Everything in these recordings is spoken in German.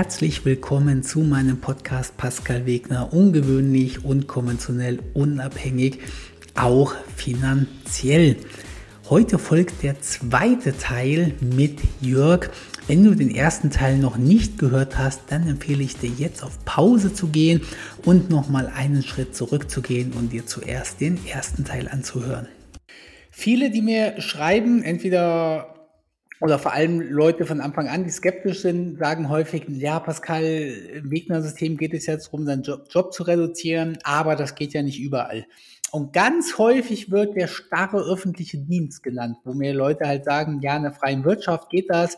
herzlich willkommen zu meinem Podcast Pascal Wegner. Ungewöhnlich, unkonventionell, unabhängig, auch finanziell. Heute folgt der zweite Teil mit Jörg. Wenn du den ersten Teil noch nicht gehört hast, dann empfehle ich dir jetzt auf Pause zu gehen und nochmal einen Schritt zurückzugehen und dir zuerst den ersten Teil anzuhören. Viele, die mir schreiben, entweder oder vor allem Leute von Anfang an, die skeptisch sind, sagen häufig, ja, Pascal, im Wegner-System geht es jetzt darum, seinen Job, Job, zu reduzieren, aber das geht ja nicht überall. Und ganz häufig wird der starre öffentliche Dienst genannt, wo mir Leute halt sagen, ja, in der freien Wirtschaft geht das,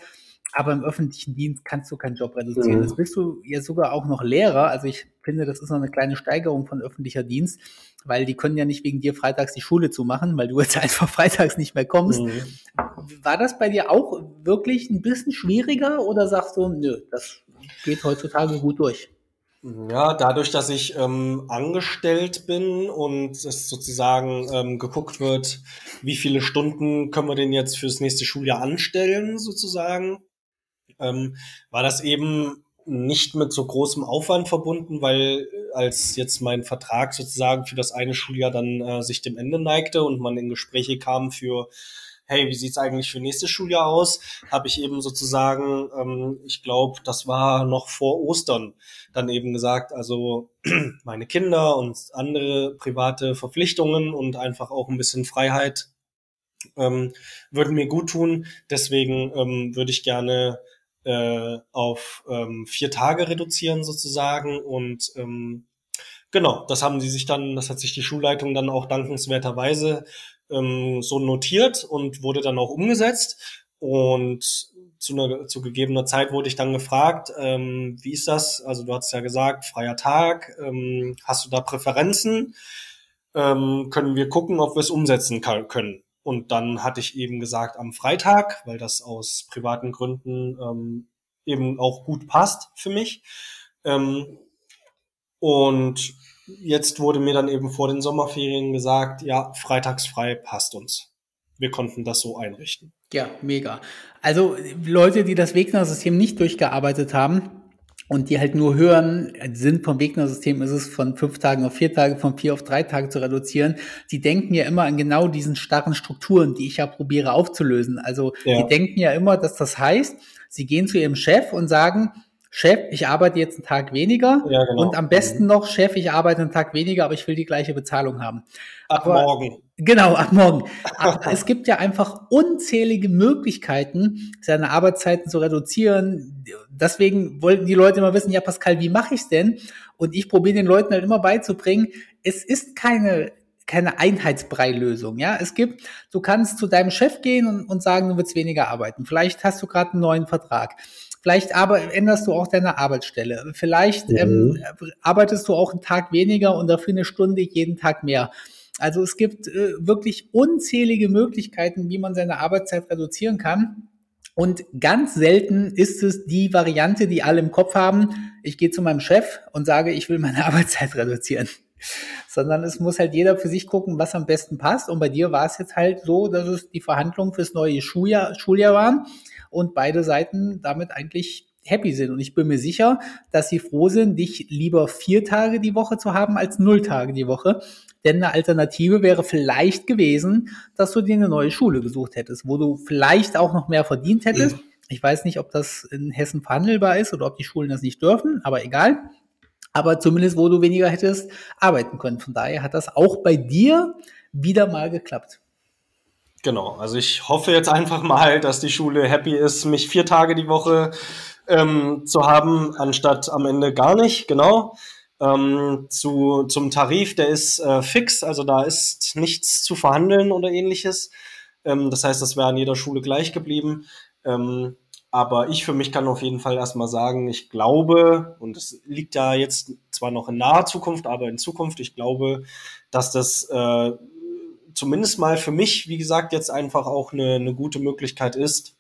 aber im öffentlichen Dienst kannst du keinen Job reduzieren. Mhm. Das bist du ja sogar auch noch Lehrer. Also ich finde, das ist noch eine kleine Steigerung von öffentlicher Dienst, weil die können ja nicht wegen dir freitags die Schule zumachen, weil du jetzt einfach freitags nicht mehr kommst. Mhm. War das bei dir auch wirklich ein bisschen schwieriger oder sagst du, nö, das geht heutzutage gut durch? Ja, dadurch, dass ich ähm, angestellt bin und es sozusagen ähm, geguckt wird, wie viele Stunden können wir denn jetzt fürs nächste Schuljahr anstellen, sozusagen, ähm, war das eben nicht mit so großem Aufwand verbunden, weil äh, als jetzt mein Vertrag sozusagen für das eine Schuljahr dann äh, sich dem Ende neigte und man in Gespräche kam für hey, wie sieht's eigentlich für nächstes Schuljahr aus, habe ich eben sozusagen, ähm, ich glaube, das war noch vor Ostern, dann eben gesagt, also meine Kinder und andere private Verpflichtungen und einfach auch ein bisschen Freiheit ähm, würden mir gut tun. Deswegen ähm, würde ich gerne äh, auf ähm, vier Tage reduzieren sozusagen und ähm, genau, das haben sie sich dann, das hat sich die Schulleitung dann auch dankenswerterweise ähm, so notiert und wurde dann auch umgesetzt und zu, einer, zu gegebener Zeit wurde ich dann gefragt, ähm, wie ist das? Also du hast ja gesagt, freier Tag, ähm, hast du da Präferenzen? Ähm, können wir gucken, ob wir es umsetzen kann, können? Und dann hatte ich eben gesagt am Freitag, weil das aus privaten Gründen ähm, eben auch gut passt für mich. Ähm, und jetzt wurde mir dann eben vor den Sommerferien gesagt, ja, freitagsfrei passt uns. Wir konnten das so einrichten. Ja, mega. Also Leute, die das Wegner-System nicht durchgearbeitet haben, und die halt nur hören, Sinn vom Wegner-System ist es, von fünf Tagen auf vier Tage, von vier auf drei Tage zu reduzieren. Die denken ja immer an genau diesen starren Strukturen, die ich ja probiere aufzulösen. Also ja. die denken ja immer, dass das heißt, sie gehen zu ihrem Chef und sagen, Chef, ich arbeite jetzt einen Tag weniger ja, genau. und am besten noch, Chef, ich arbeite einen Tag weniger, aber ich will die gleiche Bezahlung haben. Ab aber, morgen. Genau, ab morgen. Aber es gibt ja einfach unzählige Möglichkeiten, seine Arbeitszeiten zu reduzieren. Deswegen wollten die Leute immer wissen, ja Pascal, wie mache ich's denn? Und ich probiere den Leuten halt immer beizubringen, es ist keine keine Einheitsbrei-Lösung. Ja, es gibt, du kannst zu deinem Chef gehen und, und sagen, du willst weniger arbeiten. Vielleicht hast du gerade einen neuen Vertrag. Vielleicht aber änderst du auch deine Arbeitsstelle. Vielleicht mhm. ähm, arbeitest du auch einen Tag weniger und dafür eine Stunde jeden Tag mehr. Also es gibt äh, wirklich unzählige Möglichkeiten, wie man seine Arbeitszeit reduzieren kann. Und ganz selten ist es die Variante, die alle im Kopf haben. Ich gehe zu meinem Chef und sage, ich will meine Arbeitszeit reduzieren. Sondern es muss halt jeder für sich gucken, was am besten passt. Und bei dir war es jetzt halt so, dass es die Verhandlungen fürs neue Schuljahr, Schuljahr waren und beide Seiten damit eigentlich happy sind. Und ich bin mir sicher, dass sie froh sind, dich lieber vier Tage die Woche zu haben als null Tage die Woche. Denn eine Alternative wäre vielleicht gewesen, dass du dir eine neue Schule gesucht hättest, wo du vielleicht auch noch mehr verdient hättest. Ich weiß nicht, ob das in Hessen verhandelbar ist oder ob die Schulen das nicht dürfen, aber egal. Aber zumindest, wo du weniger hättest arbeiten können. Von daher hat das auch bei dir wieder mal geklappt. Genau, also ich hoffe jetzt einfach mal, dass die Schule happy ist, mich vier Tage die Woche ähm, zu haben, anstatt am Ende gar nicht, genau. Ähm, zu, zum Tarif, der ist äh, fix, also da ist nichts zu verhandeln oder ähnliches. Ähm, das heißt, das wäre an jeder Schule gleich geblieben. Ähm, aber ich für mich kann auf jeden Fall erstmal sagen, ich glaube, und es liegt ja jetzt zwar noch in naher Zukunft, aber in Zukunft, ich glaube, dass das äh, zumindest mal für mich, wie gesagt, jetzt einfach auch eine, eine gute Möglichkeit ist,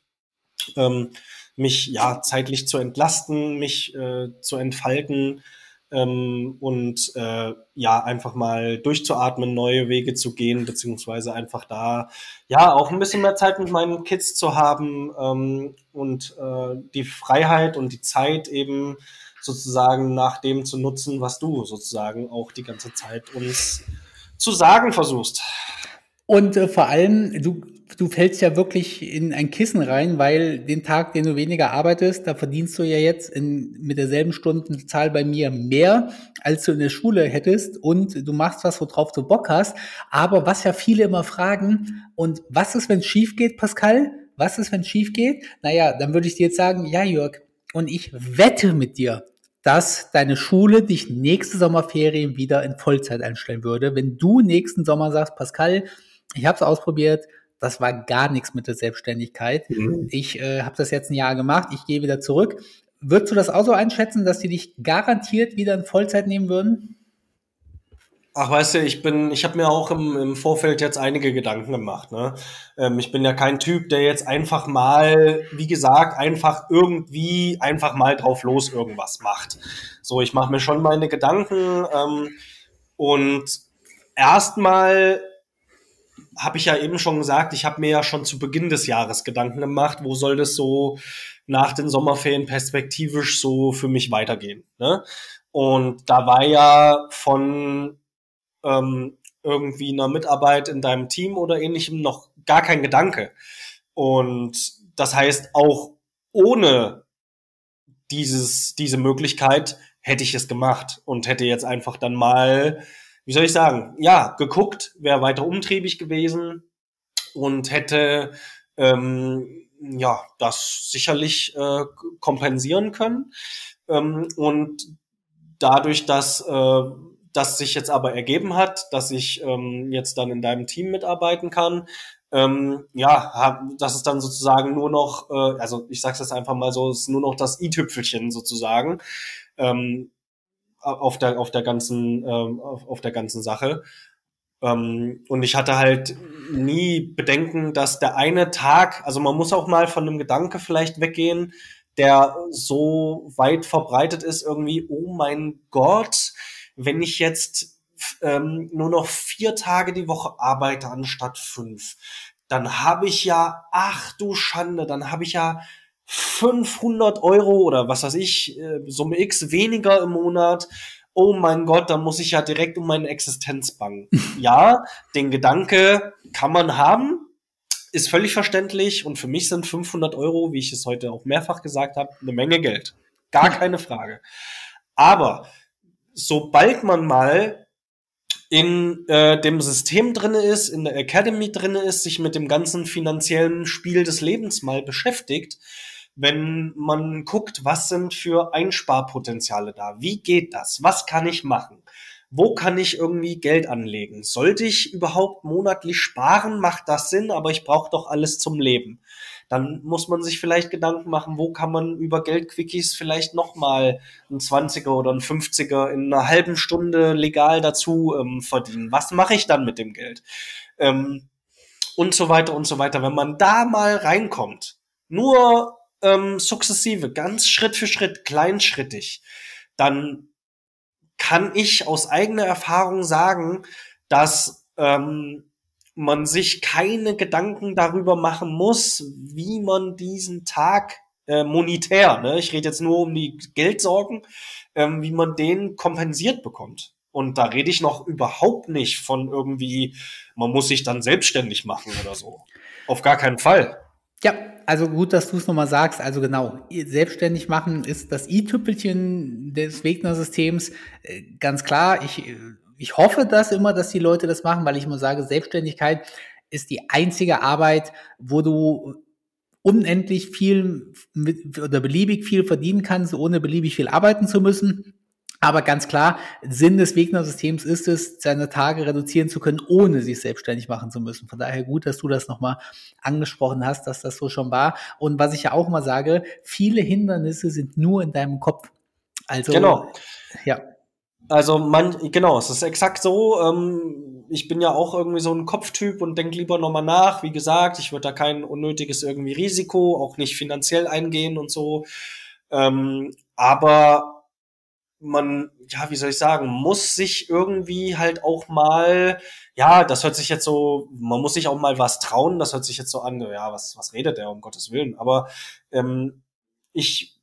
ähm, mich ja zeitlich zu entlasten, mich äh, zu entfalten, ähm, und äh, ja, einfach mal durchzuatmen, neue Wege zu gehen, beziehungsweise einfach da ja auch ein bisschen mehr Zeit mit meinen Kids zu haben ähm, und äh, die Freiheit und die Zeit eben sozusagen nach dem zu nutzen, was du sozusagen auch die ganze Zeit uns zu sagen versuchst. Und äh, vor allem, du, du fällst ja wirklich in ein Kissen rein, weil den Tag, den du weniger arbeitest, da verdienst du ja jetzt in, mit derselben Stundenzahl bei mir mehr, als du in der Schule hättest. Und du machst was, worauf du Bock hast. Aber was ja viele immer fragen, und was ist, wenn es schief geht, Pascal? Was ist, wenn es schief geht? Naja, dann würde ich dir jetzt sagen, ja, Jörg, und ich wette mit dir, dass deine Schule dich nächste Sommerferien wieder in Vollzeit einstellen würde. Wenn du nächsten Sommer sagst, Pascal, ich habe es ausprobiert, das war gar nichts mit der Selbstständigkeit. Mhm. Ich äh, habe das jetzt ein Jahr gemacht, ich gehe wieder zurück. Würdest du das auch so einschätzen, dass die dich garantiert wieder in Vollzeit nehmen würden? Ach, weißt du, ich bin, ich habe mir auch im, im Vorfeld jetzt einige Gedanken gemacht. Ne? Ähm, ich bin ja kein Typ, der jetzt einfach mal, wie gesagt, einfach irgendwie einfach mal drauf los irgendwas macht. So, ich mache mir schon meine Gedanken ähm, und erstmal habe ich ja eben schon gesagt, ich habe mir ja schon zu Beginn des Jahres Gedanken gemacht, wo soll das so nach den Sommerferien perspektivisch so für mich weitergehen. Ne? Und da war ja von ähm, irgendwie einer Mitarbeit in deinem Team oder ähnlichem noch gar kein Gedanke. Und das heißt, auch ohne dieses, diese Möglichkeit hätte ich es gemacht und hätte jetzt einfach dann mal, wie soll ich sagen, ja, geguckt, wäre weiter umtriebig gewesen und hätte ähm, ja das sicherlich äh, kompensieren können. Ähm, und dadurch, dass äh, das sich jetzt aber ergeben hat, dass ich ähm, jetzt dann in deinem Team mitarbeiten kann. Ähm, ja, hab, das ist dann sozusagen nur noch, äh, also ich sag's jetzt einfach mal so, ist nur noch das i-Tüpfelchen sozusagen ähm, auf der auf der ganzen ähm, auf, auf der ganzen Sache. Ähm, und ich hatte halt nie Bedenken, dass der eine Tag, also man muss auch mal von einem Gedanke vielleicht weggehen, der so weit verbreitet ist, irgendwie, oh mein Gott, wenn ich jetzt ähm, nur noch vier Tage die Woche arbeite anstatt fünf, dann habe ich ja, ach du Schande, dann habe ich ja 500 Euro oder was weiß ich, äh, Summe X weniger im Monat. Oh mein Gott, dann muss ich ja direkt um meine Existenz bangen. ja, den Gedanke kann man haben, ist völlig verständlich und für mich sind 500 Euro, wie ich es heute auch mehrfach gesagt habe, eine Menge Geld. Gar keine Frage. Aber sobald man mal in äh, dem System drinne ist, in der Academy drinne ist, sich mit dem ganzen finanziellen Spiel des Lebens mal beschäftigt, wenn man guckt, was sind für Einsparpotenziale da? Wie geht das? Was kann ich machen? Wo kann ich irgendwie Geld anlegen? Sollte ich überhaupt monatlich sparen? Macht das Sinn? Aber ich brauche doch alles zum Leben dann muss man sich vielleicht Gedanken machen, wo kann man über Geldquickies vielleicht nochmal ein 20er oder ein 50er in einer halben Stunde legal dazu ähm, verdienen. Was mache ich dann mit dem Geld? Ähm, und so weiter und so weiter. Wenn man da mal reinkommt, nur ähm, sukzessive, ganz Schritt für Schritt, kleinschrittig, dann kann ich aus eigener Erfahrung sagen, dass ähm, man sich keine Gedanken darüber machen muss, wie man diesen Tag äh, monetär, ne, ich rede jetzt nur um die Geldsorgen, ähm, wie man den kompensiert bekommt. Und da rede ich noch überhaupt nicht von irgendwie, man muss sich dann selbstständig machen oder so. Auf gar keinen Fall. Ja, also gut, dass du es nochmal sagst. Also genau, selbstständig machen ist das i-Tüppelchen des Wegner-Systems. Äh, ganz klar, ich ich hoffe das immer, dass die Leute das machen, weil ich immer sage, Selbstständigkeit ist die einzige Arbeit, wo du unendlich viel mit, oder beliebig viel verdienen kannst, ohne beliebig viel arbeiten zu müssen. Aber ganz klar, Sinn des Wegner-Systems ist es, seine Tage reduzieren zu können, ohne sich selbstständig machen zu müssen. Von daher gut, dass du das nochmal angesprochen hast, dass das so schon war. Und was ich ja auch mal sage, viele Hindernisse sind nur in deinem Kopf. Also, genau. Ja. Also man, genau, es ist exakt so. Ähm, ich bin ja auch irgendwie so ein Kopftyp und denke lieber nochmal nach. Wie gesagt, ich würde da kein unnötiges irgendwie Risiko, auch nicht finanziell eingehen und so. Ähm, aber man, ja, wie soll ich sagen, muss sich irgendwie halt auch mal, ja, das hört sich jetzt so, man muss sich auch mal was trauen, das hört sich jetzt so an, ja, was, was redet der, um Gottes Willen. Aber ähm, ich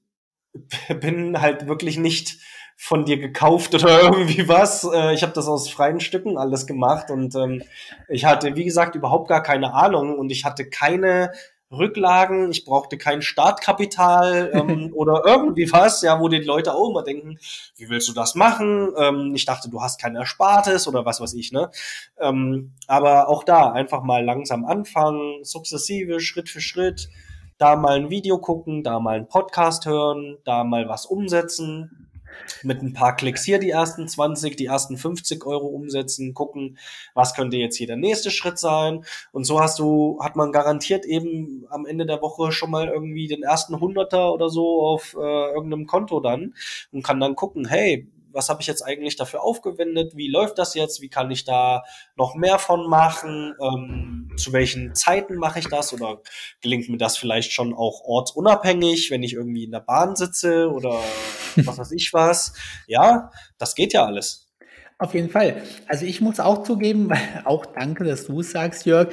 bin halt wirklich nicht von dir gekauft oder irgendwie was. Äh, ich habe das aus freien Stücken alles gemacht und ähm, ich hatte, wie gesagt, überhaupt gar keine Ahnung und ich hatte keine Rücklagen, ich brauchte kein Startkapital ähm, oder irgendwie was, ja, wo die Leute auch immer denken, wie willst du das machen? Ähm, ich dachte, du hast kein Erspartes oder was weiß ich, ne? Ähm, aber auch da einfach mal langsam anfangen, sukzessive, Schritt für Schritt, da mal ein Video gucken, da mal einen Podcast hören, da mal was umsetzen, mit ein paar Klicks hier die ersten 20, die ersten 50 Euro umsetzen, gucken, was könnte jetzt hier der nächste Schritt sein. Und so hast du, hat man garantiert eben am Ende der Woche schon mal irgendwie den ersten Hunderter oder so auf äh, irgendeinem Konto dann und kann dann gucken, hey, was habe ich jetzt eigentlich dafür aufgewendet, wie läuft das jetzt, wie kann ich da noch mehr von machen, ähm, zu welchen Zeiten mache ich das oder gelingt mir das vielleicht schon auch ortsunabhängig, wenn ich irgendwie in der Bahn sitze oder was weiß ich was. Ja, das geht ja alles. Auf jeden Fall. Also ich muss auch zugeben, auch danke, dass du es sagst, Jörg.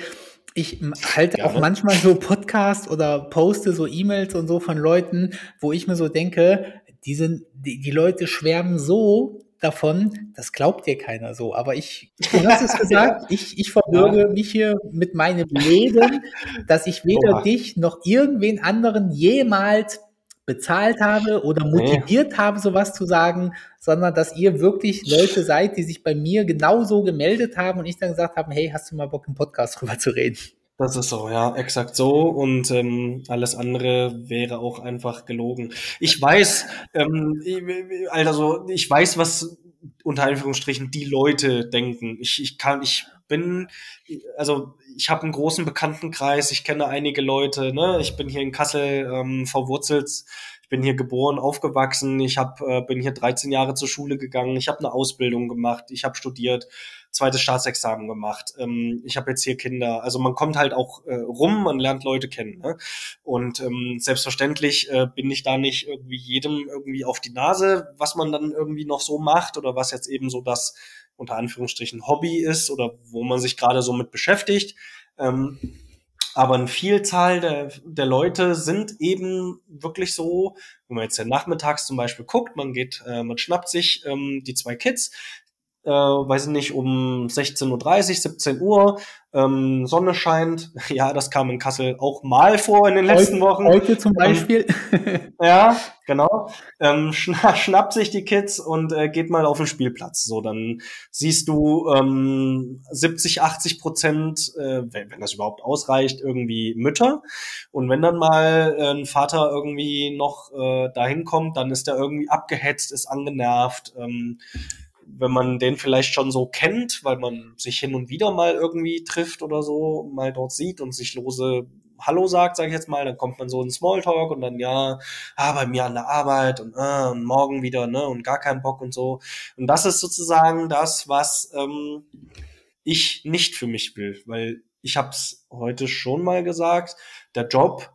Ich halte auch manchmal so Podcasts oder poste so E-Mails und so von Leuten, wo ich mir so denke, die sind, die, die Leute schwärmen so davon, das glaubt dir keiner so. Aber ich, du hast es gesagt, ich, ich verbürge ja. mich hier mit meinem Leben, dass ich weder Oha. dich noch irgendwen anderen jemals bezahlt habe oder motiviert nee. habe, sowas zu sagen, sondern dass ihr wirklich Leute seid, die sich bei mir genauso gemeldet haben und ich dann gesagt habe, hey, hast du mal Bock, im Podcast drüber zu reden? Das ist so, ja, exakt so. Und ähm, alles andere wäre auch einfach gelogen. Ich weiß, ähm, also ich weiß, was unter Anführungsstrichen die Leute denken. Ich, ich kann, ich bin, also ich habe einen großen Bekanntenkreis, ich kenne einige Leute, ne? Ich bin hier in Kassel ähm, verwurzelt ich bin hier geboren, aufgewachsen, ich hab, äh, bin hier 13 Jahre zur Schule gegangen, ich habe eine Ausbildung gemacht, ich habe studiert, zweites Staatsexamen gemacht, ähm, ich habe jetzt hier Kinder. Also man kommt halt auch äh, rum, man lernt Leute kennen. Ne? Und ähm, selbstverständlich äh, bin ich da nicht irgendwie jedem irgendwie auf die Nase, was man dann irgendwie noch so macht oder was jetzt eben so das unter Anführungsstrichen Hobby ist oder wo man sich gerade so mit beschäftigt. Ähm, aber eine Vielzahl der, der Leute sind eben wirklich so, wenn man jetzt ja nachmittags zum Beispiel guckt, man geht, äh, man schnappt sich ähm, die zwei Kids, äh, weiß ich nicht, um 16.30 Uhr, 17 Uhr, ähm, Sonne scheint. Ja, das kam in Kassel auch mal vor in den letzten heute, Wochen. Heute zum ähm, Beispiel. Ähm, ja, genau. Ähm, schna schnappt sich die Kids und äh, geht mal auf den Spielplatz. So, dann siehst du ähm, 70, 80 Prozent, äh, wenn, wenn das überhaupt ausreicht, irgendwie Mütter. Und wenn dann mal äh, ein Vater irgendwie noch äh, dahin kommt, dann ist er irgendwie abgehetzt, ist angenervt. Ähm, wenn man den vielleicht schon so kennt, weil man sich hin und wieder mal irgendwie trifft oder so, mal dort sieht und sich lose Hallo sagt, sage ich jetzt mal, dann kommt man so in Smalltalk und dann ja, ah, bei mir an der Arbeit und, äh, und morgen wieder, ne, und gar keinen Bock und so. Und das ist sozusagen das, was ähm, ich nicht für mich will, weil ich habe es heute schon mal gesagt, der Job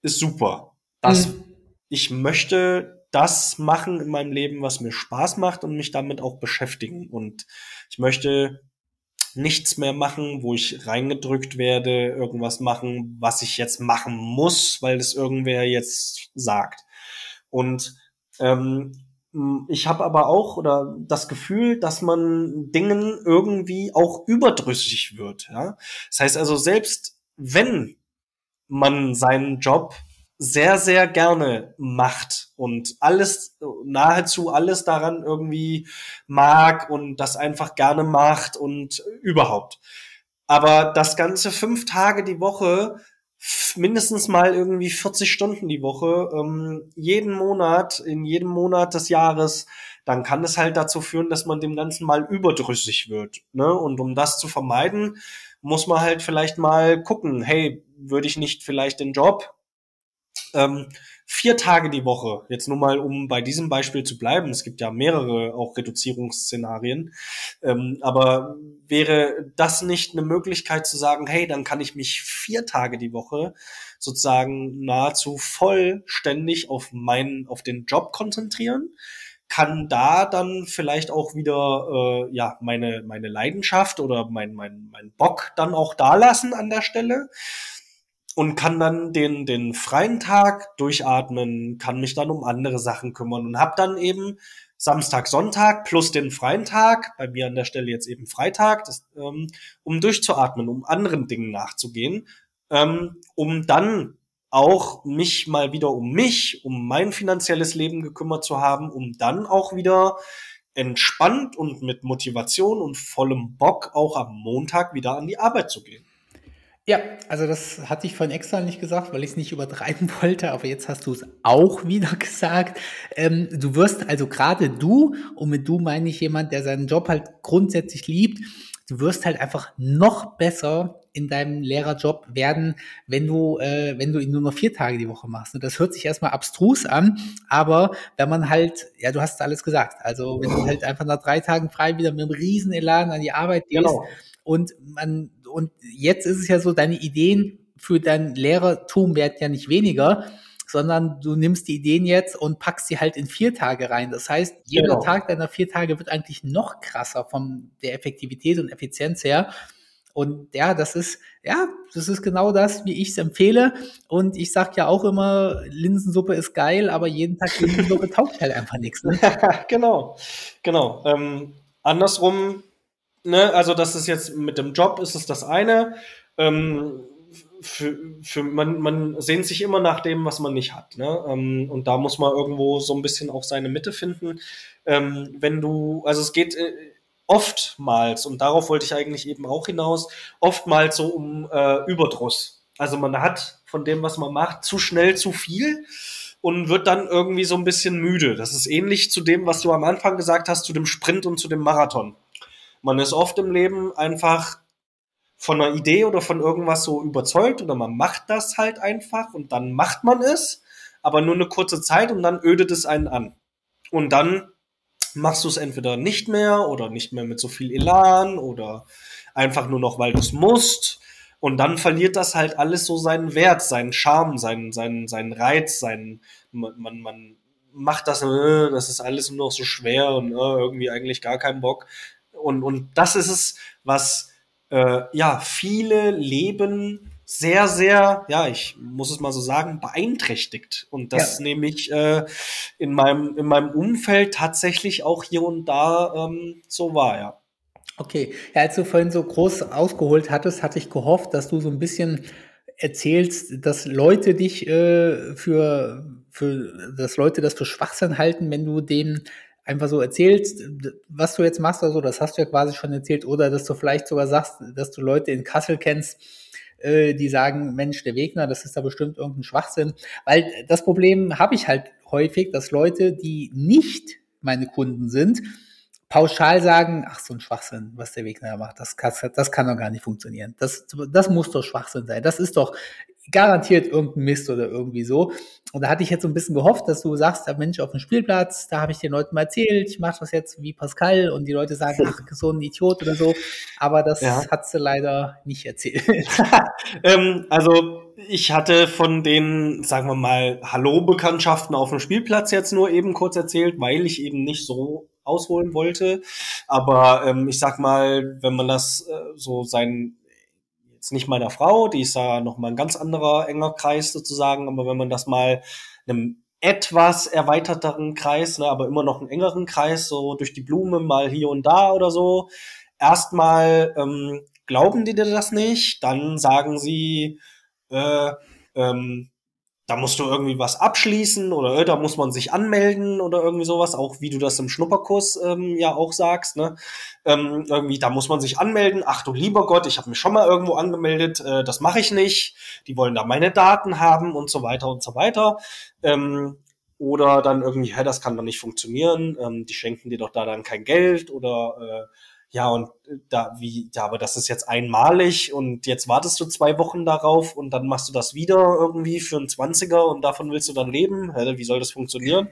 ist super. Das, mhm. Ich möchte das machen in meinem Leben, was mir Spaß macht und mich damit auch beschäftigen. Und ich möchte nichts mehr machen, wo ich reingedrückt werde, irgendwas machen, was ich jetzt machen muss, weil es irgendwer jetzt sagt. Und ähm, ich habe aber auch oder das Gefühl, dass man Dingen irgendwie auch überdrüssig wird. Ja? Das heißt also, selbst wenn man seinen Job sehr, sehr gerne macht und alles, nahezu alles daran irgendwie mag und das einfach gerne macht und überhaupt. Aber das Ganze fünf Tage die Woche, mindestens mal irgendwie 40 Stunden die Woche, ähm, jeden Monat, in jedem Monat des Jahres, dann kann es halt dazu führen, dass man dem Ganzen mal überdrüssig wird. Ne? Und um das zu vermeiden, muss man halt vielleicht mal gucken, hey, würde ich nicht vielleicht den Job ähm, vier Tage die Woche, jetzt nur mal, um bei diesem Beispiel zu bleiben, es gibt ja mehrere auch Reduzierungsszenarien, ähm, aber wäre das nicht eine Möglichkeit zu sagen, hey, dann kann ich mich vier Tage die Woche sozusagen nahezu vollständig auf meinen, auf den Job konzentrieren, kann da dann vielleicht auch wieder äh, ja meine meine Leidenschaft oder mein mein mein Bock dann auch da lassen an der Stelle und kann dann den den freien Tag durchatmen, kann mich dann um andere Sachen kümmern und habe dann eben Samstag, Sonntag plus den freien Tag, bei mir an der Stelle jetzt eben Freitag, das, ähm, um durchzuatmen, um anderen Dingen nachzugehen, ähm, um dann auch mich mal wieder um mich, um mein finanzielles Leben gekümmert zu haben, um dann auch wieder entspannt und mit Motivation und vollem Bock auch am Montag wieder an die Arbeit zu gehen. Ja, also das hatte ich vorhin extra nicht gesagt, weil ich es nicht übertreiben wollte, aber jetzt hast du es auch wieder gesagt. Ähm, du wirst also gerade du, und mit du meine ich jemand, der seinen Job halt grundsätzlich liebt, du wirst halt einfach noch besser in deinem Lehrerjob werden, wenn du, äh, wenn du ihn nur noch vier Tage die Woche machst. Und das hört sich erstmal abstrus an, aber wenn man halt, ja, du hast alles gesagt. Also wenn du halt einfach nach drei Tagen frei wieder mit einem riesen Elan an die Arbeit gehst genau. und man und jetzt ist es ja so, deine Ideen für dein Lehrertum werden ja nicht weniger, sondern du nimmst die Ideen jetzt und packst sie halt in vier Tage rein. Das heißt, jeder genau. Tag deiner vier Tage wird eigentlich noch krasser von der Effektivität und Effizienz her. Und ja, das ist, ja, das ist genau das, wie ich es empfehle. Und ich sag ja auch immer, Linsensuppe ist geil, aber jeden Tag Linsensuppe taugt halt einfach nichts. Ne? genau, genau. Ähm, andersrum ne, also das ist jetzt mit dem Job ist es das eine. Ähm, für, für man, man sehnt sich immer nach dem, was man nicht hat. Ne? Ähm, und da muss man irgendwo so ein bisschen auch seine Mitte finden. Ähm, wenn du, also es geht äh, oftmals, und darauf wollte ich eigentlich eben auch hinaus, oftmals so um äh, Überdruss. Also man hat von dem, was man macht, zu schnell zu viel und wird dann irgendwie so ein bisschen müde. Das ist ähnlich zu dem, was du am Anfang gesagt hast, zu dem Sprint und zu dem Marathon. Man ist oft im Leben einfach von einer Idee oder von irgendwas so überzeugt oder man macht das halt einfach und dann macht man es, aber nur eine kurze Zeit und dann ödet es einen an. Und dann machst du es entweder nicht mehr oder nicht mehr mit so viel Elan oder einfach nur noch, weil du es musst. Und dann verliert das halt alles so seinen Wert, seinen Charme, seinen, seinen, seinen Reiz, seinen, man, man, macht das, äh, das ist alles nur noch so schwer und äh, irgendwie eigentlich gar keinen Bock. Und, und das ist es, was äh, ja viele Leben sehr, sehr, ja, ich muss es mal so sagen, beeinträchtigt. Und das ja. nehme ich äh, in, meinem, in meinem Umfeld tatsächlich auch hier und da ähm, so wahr, ja. Okay, ja, als du vorhin so groß ausgeholt hattest, hatte ich gehofft, dass du so ein bisschen erzählst, dass Leute dich äh, für, für, dass Leute das für Schwachsinn halten, wenn du denen einfach so erzählst, was du jetzt machst oder so, das hast du ja quasi schon erzählt, oder dass du vielleicht sogar sagst, dass du Leute in Kassel kennst, äh, die sagen, Mensch, der Wegner, das ist da bestimmt irgendein Schwachsinn. Weil das Problem habe ich halt häufig, dass Leute, die nicht meine Kunden sind, pauschal sagen, ach, so ein Schwachsinn, was der Wegner macht, das kann, das kann doch gar nicht funktionieren. Das, das muss doch Schwachsinn sein. Das ist doch garantiert irgendein Mist oder irgendwie so. Und da hatte ich jetzt so ein bisschen gehofft, dass du sagst, der Mensch auf dem Spielplatz, da habe ich den Leuten mal erzählt, ich mache das jetzt wie Pascal und die Leute sagen, ach, so ein Idiot oder so. Aber das ja. hat sie leider nicht erzählt. ähm, also ich hatte von den, sagen wir mal, Hallo-Bekanntschaften auf dem Spielplatz jetzt nur eben kurz erzählt, weil ich eben nicht so ausholen wollte. Aber ähm, ich sag mal, wenn man das äh, so sein jetzt nicht meiner Frau, die ist da noch mal ein ganz anderer enger Kreis sozusagen, aber wenn man das mal einem etwas erweiterteren Kreis, ne, aber immer noch einen engeren Kreis, so durch die Blume mal hier und da oder so. Erstmal ähm, glauben die dir das nicht, dann sagen sie, äh, ähm, da musst du irgendwie was abschließen oder äh, da muss man sich anmelden oder irgendwie sowas, auch wie du das im Schnupperkurs ähm, ja auch sagst, ne? Ähm, irgendwie, da muss man sich anmelden, ach du lieber Gott, ich habe mich schon mal irgendwo angemeldet, äh, das mache ich nicht, die wollen da meine Daten haben und so weiter und so weiter. Ähm, oder dann irgendwie, hä, das kann doch nicht funktionieren, ähm, die schenken dir doch da dann kein Geld oder äh, ja, und äh, da, wie, ja, aber das ist jetzt einmalig und jetzt wartest du zwei Wochen darauf und dann machst du das wieder irgendwie für einen Zwanziger und davon willst du dann leben? Wie soll das funktionieren?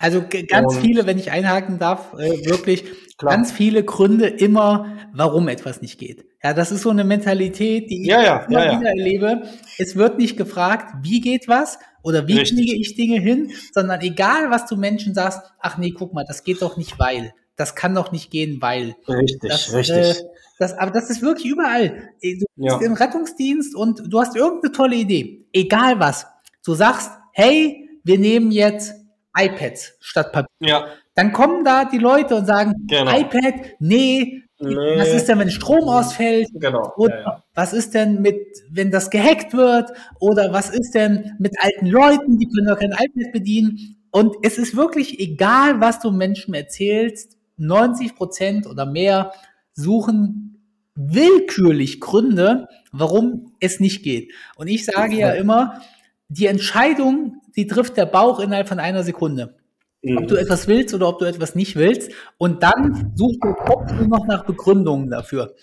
Also ganz und viele, wenn ich einhaken darf, äh, wirklich klar. ganz viele Gründe immer, warum etwas nicht geht. Ja, das ist so eine Mentalität, die ich ja, ja, immer ja, wieder erlebe. Es wird nicht gefragt, wie geht was oder wie kriege ich Dinge hin, sondern egal, was du Menschen sagst, ach nee, guck mal, das geht doch nicht, weil. Das kann doch nicht gehen, weil. Richtig, das, richtig. Äh, das, aber das ist wirklich überall. Du bist ja. im Rettungsdienst und du hast irgendeine tolle Idee. Egal was. Du sagst, hey, wir nehmen jetzt iPads statt Papier. Ja. Dann kommen da die Leute und sagen, genau. iPad, nee, nee, was ist denn, wenn Strom ausfällt? Genau. Oder ja, ja. was ist denn mit, wenn das gehackt wird? Oder was ist denn mit alten Leuten, die können doch kein iPad bedienen? Und es ist wirklich egal, was du Menschen erzählst, 90 Prozent oder mehr suchen willkürlich Gründe, warum es nicht geht. Und ich sage ja immer, die Entscheidung, die trifft der Bauch innerhalb von einer Sekunde. Mhm. Ob du etwas willst oder ob du etwas nicht willst. Und dann suchst du nur noch nach Begründungen dafür.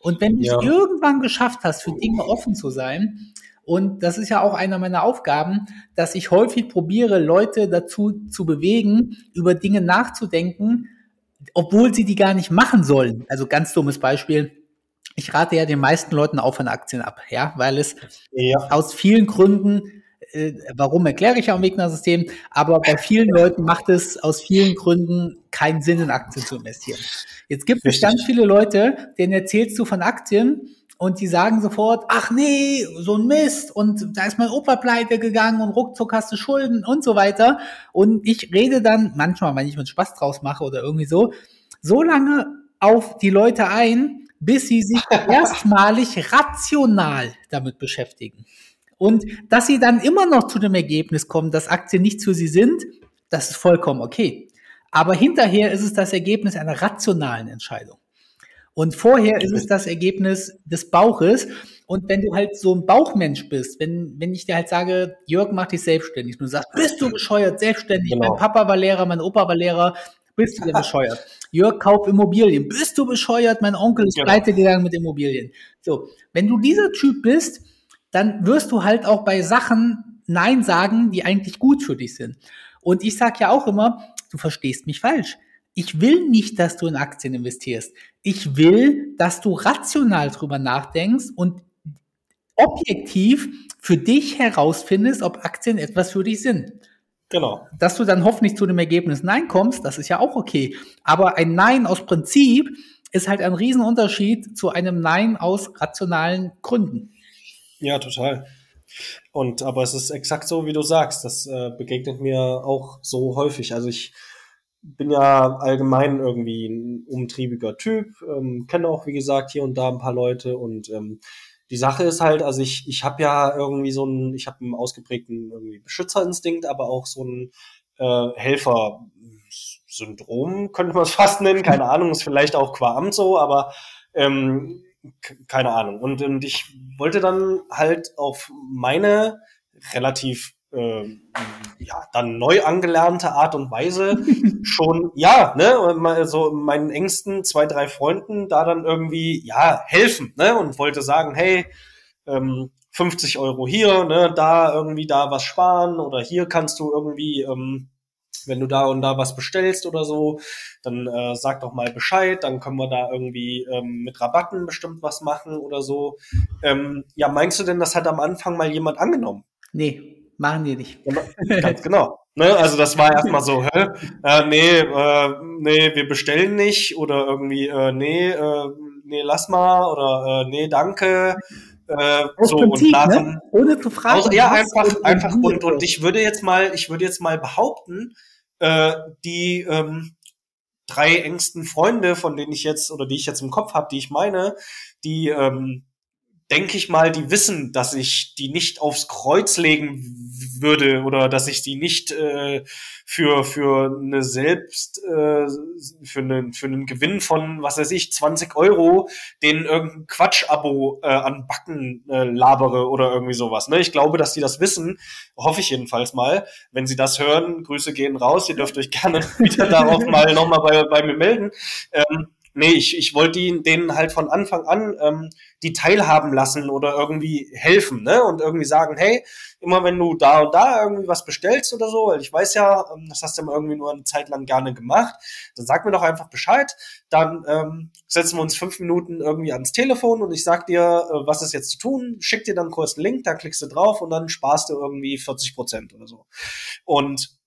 Und wenn du ja. es irgendwann geschafft hast, für Dinge offen zu sein, und das ist ja auch einer meiner Aufgaben, dass ich häufig probiere, Leute dazu zu bewegen, über Dinge nachzudenken, obwohl sie die gar nicht machen sollen. Also ganz dummes Beispiel. Ich rate ja den meisten Leuten auch von Aktien ab, ja, weil es ja. aus vielen Gründen äh, warum erkläre ich ja im Wegner-System, aber bei vielen Leuten macht es aus vielen Gründen keinen Sinn, in Aktien zu investieren. Jetzt gibt Richtig. es ganz viele Leute, denen erzählst du von Aktien und die sagen sofort, ach nee, so ein Mist und da ist mein Opa pleite gegangen und ruckzuck hast du Schulden und so weiter. Und ich rede dann manchmal, wenn ich mir Spaß draus mache oder irgendwie so, so lange auf die Leute ein, bis sie sich erstmalig rational damit beschäftigen. Und dass sie dann immer noch zu dem Ergebnis kommen, dass Aktien nichts für sie sind, das ist vollkommen okay. Aber hinterher ist es das Ergebnis einer rationalen Entscheidung. Und vorher ist es das Ergebnis des Bauches. Und wenn du halt so ein Bauchmensch bist, wenn, wenn ich dir halt sage, Jörg, mach dich selbstständig, du sagst, bist du bescheuert, selbstständig, genau. mein Papa war Lehrer, mein Opa war Lehrer, bist du denn bescheuert? Jörg, kauf Immobilien, bist du bescheuert, mein Onkel ist genau. pleite gegangen mit Immobilien. So, wenn du dieser Typ bist, dann wirst du halt auch bei Sachen Nein sagen, die eigentlich gut für dich sind. Und ich sage ja auch immer, du verstehst mich falsch. Ich will nicht, dass du in Aktien investierst. Ich will, dass du rational drüber nachdenkst und objektiv für dich herausfindest, ob Aktien etwas für dich sind. Genau. Dass du dann hoffentlich zu dem Ergebnis Nein kommst, das ist ja auch okay. Aber ein Nein aus Prinzip ist halt ein Riesenunterschied zu einem Nein aus rationalen Gründen. Ja, total. Und aber es ist exakt so, wie du sagst. Das äh, begegnet mir auch so häufig. Also ich bin ja allgemein irgendwie ein umtriebiger Typ, ähm, kenne auch, wie gesagt, hier und da ein paar Leute und ähm, die Sache ist halt, also ich, ich habe ja irgendwie so einen, ich habe einen ausgeprägten irgendwie Beschützerinstinkt, aber auch so ein äh, Helfer-Syndrom, könnte man es fast nennen. Keine Ahnung, ist vielleicht auch qua Amt so, aber ähm, keine Ahnung. Und, und ich wollte dann halt auf meine relativ äh, ja, dann neu angelernte Art und Weise schon, ja, ne, so meinen engsten zwei, drei Freunden da dann irgendwie, ja, helfen, ne, und wollte sagen, hey, ähm, 50 Euro hier, ne, da irgendwie da was sparen oder hier kannst du irgendwie ähm, wenn du da und da was bestellst oder so, dann äh, sag doch mal Bescheid, dann können wir da irgendwie ähm, mit Rabatten bestimmt was machen oder so. Ähm, ja, meinst du denn, das hat am Anfang mal jemand angenommen? Nee, machen die nicht. Ganz genau. Ne? Also das war erstmal so, hä? Äh, nee, äh, nee, wir bestellen nicht oder irgendwie, äh, nee, äh, nee, lass mal oder äh, nee, danke. Äh, so Prinzip, und daran, ne? ohne zu fragen. Aus, ja, einfach, einfach und, und ich würde jetzt mal, ich würde jetzt mal behaupten, die ähm, drei engsten Freunde, von denen ich jetzt oder die ich jetzt im Kopf habe, die ich meine, die ähm, denke ich mal, die wissen, dass ich die nicht aufs Kreuz legen würde oder dass ich die nicht äh, für für eine selbst äh, für einen für einen Gewinn von was weiß ich 20 Euro den irgendein Quatsch-Abo äh, an Backen äh, labere oder irgendwie sowas. Ne? Ich glaube, dass die das wissen, hoffe ich jedenfalls mal. Wenn sie das hören, Grüße gehen raus. Ihr dürft euch gerne wieder darauf mal nochmal bei, bei mir melden. Ähm, Nee, ich, ich wollte denen halt von Anfang an ähm, die teilhaben lassen oder irgendwie helfen, ne? Und irgendwie sagen, hey, immer wenn du da und da irgendwie was bestellst oder so, weil ich weiß ja, ähm, das hast du immer irgendwie nur eine Zeit lang gerne gemacht, dann sag mir doch einfach Bescheid, dann ähm, setzen wir uns fünf Minuten irgendwie ans Telefon und ich sag dir, äh, was ist jetzt zu tun, schick dir dann kurz einen Link, da klickst du drauf und dann sparst du irgendwie 40 Prozent oder so. Und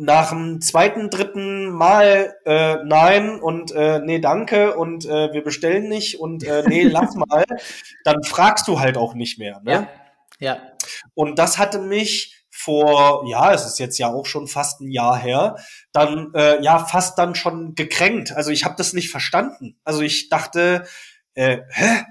nach dem zweiten, dritten Mal äh, nein und äh, nee, danke und äh, wir bestellen nicht und äh, nee, lass mal, dann fragst du halt auch nicht mehr. Ne? Ja. ja. Und das hatte mich vor, ja, es ist jetzt ja auch schon fast ein Jahr her, dann äh, ja fast dann schon gekränkt. Also ich habe das nicht verstanden. Also ich dachte, äh, hä?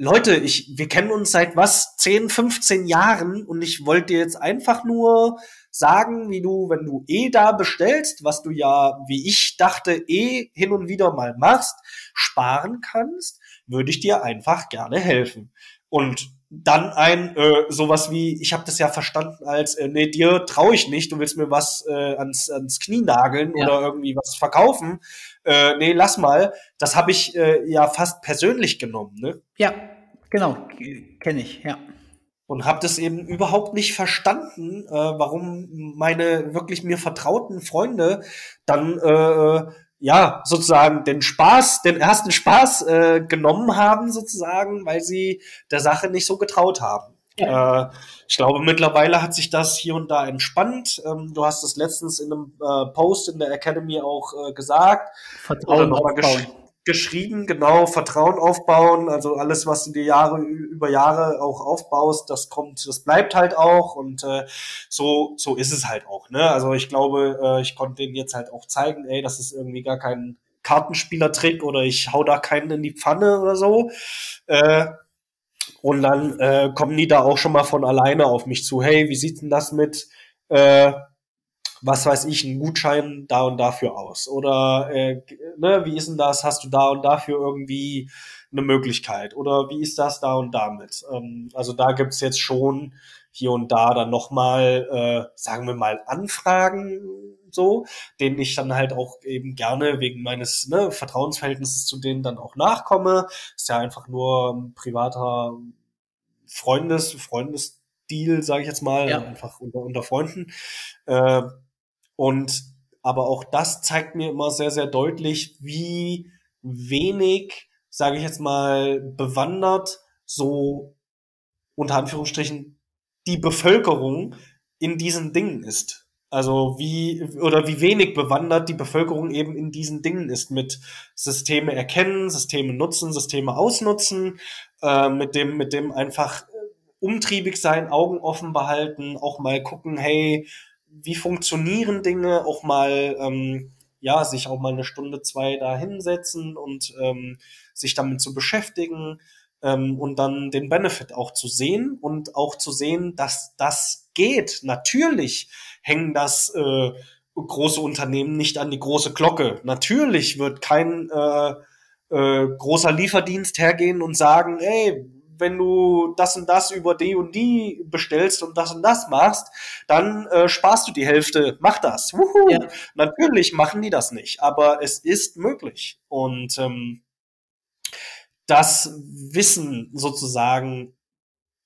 Leute, ich, wir kennen uns seit was, 10, 15 Jahren und ich wollte jetzt einfach nur sagen, wie du, wenn du eh da bestellst, was du ja, wie ich dachte, eh hin und wieder mal machst, sparen kannst, würde ich dir einfach gerne helfen. Und dann ein äh, sowas wie, ich habe das ja verstanden als, äh, nee, dir traue ich nicht, du willst mir was äh, ans, ans Knie nageln ja. oder irgendwie was verkaufen. Äh, nee, lass mal. Das habe ich äh, ja fast persönlich genommen. Ne? Ja, genau, kenne ich, ja und habe das eben überhaupt nicht verstanden, äh, warum meine wirklich mir vertrauten Freunde dann äh, ja sozusagen den Spaß, den ersten Spaß äh, genommen haben sozusagen, weil sie der Sache nicht so getraut haben. Ja. Äh, ich glaube, mittlerweile hat sich das hier und da entspannt. Ähm, du hast es letztens in einem äh, Post in der Academy auch äh, gesagt. Vertrauen aufbauen geschrieben, genau, Vertrauen aufbauen, also alles, was du dir Jahre über Jahre auch aufbaust, das kommt, das bleibt halt auch und äh, so, so ist es halt auch, ne? Also ich glaube, äh, ich konnte denen jetzt halt auch zeigen, ey, das ist irgendwie gar kein Kartenspielertrick oder ich hau da keinen in die Pfanne oder so. Äh, und dann äh, kommen die da auch schon mal von alleine auf mich zu, hey, wie sieht denn das mit äh, was weiß ich, einen Gutschein da und dafür aus? Oder äh, ne, wie ist denn das? Hast du da und dafür irgendwie eine Möglichkeit? Oder wie ist das da und damit? Ähm, also da gibt's jetzt schon hier und da dann nochmal, äh, sagen wir mal, Anfragen so, denen ich dann halt auch eben gerne wegen meines ne, Vertrauensverhältnisses zu denen dann auch nachkomme. Ist ja einfach nur ein privater Freundes, Freundesdeal, sage ich jetzt mal, ja. einfach unter, unter Freunden. Äh, und aber auch das zeigt mir immer sehr, sehr deutlich, wie wenig, sage ich jetzt mal, bewandert so unter Anführungsstrichen die Bevölkerung in diesen Dingen ist. Also wie oder wie wenig bewandert die Bevölkerung eben in diesen Dingen ist mit Systeme erkennen, Systeme nutzen, Systeme ausnutzen, äh, mit dem mit dem einfach umtriebig sein, Augen offen behalten, auch mal gucken, hey, wie funktionieren Dinge, auch mal, ähm, ja, sich auch mal eine Stunde, zwei da hinsetzen und ähm, sich damit zu beschäftigen ähm, und dann den Benefit auch zu sehen und auch zu sehen, dass das geht. Natürlich hängen das äh, große Unternehmen nicht an die große Glocke. Natürlich wird kein äh, äh, großer Lieferdienst hergehen und sagen, ey, wenn du das und das über die und die bestellst und das und das machst, dann äh, sparst du die Hälfte. Mach das. Wuhu. Ja. Natürlich machen die das nicht, aber es ist möglich. Und ähm, das wissen sozusagen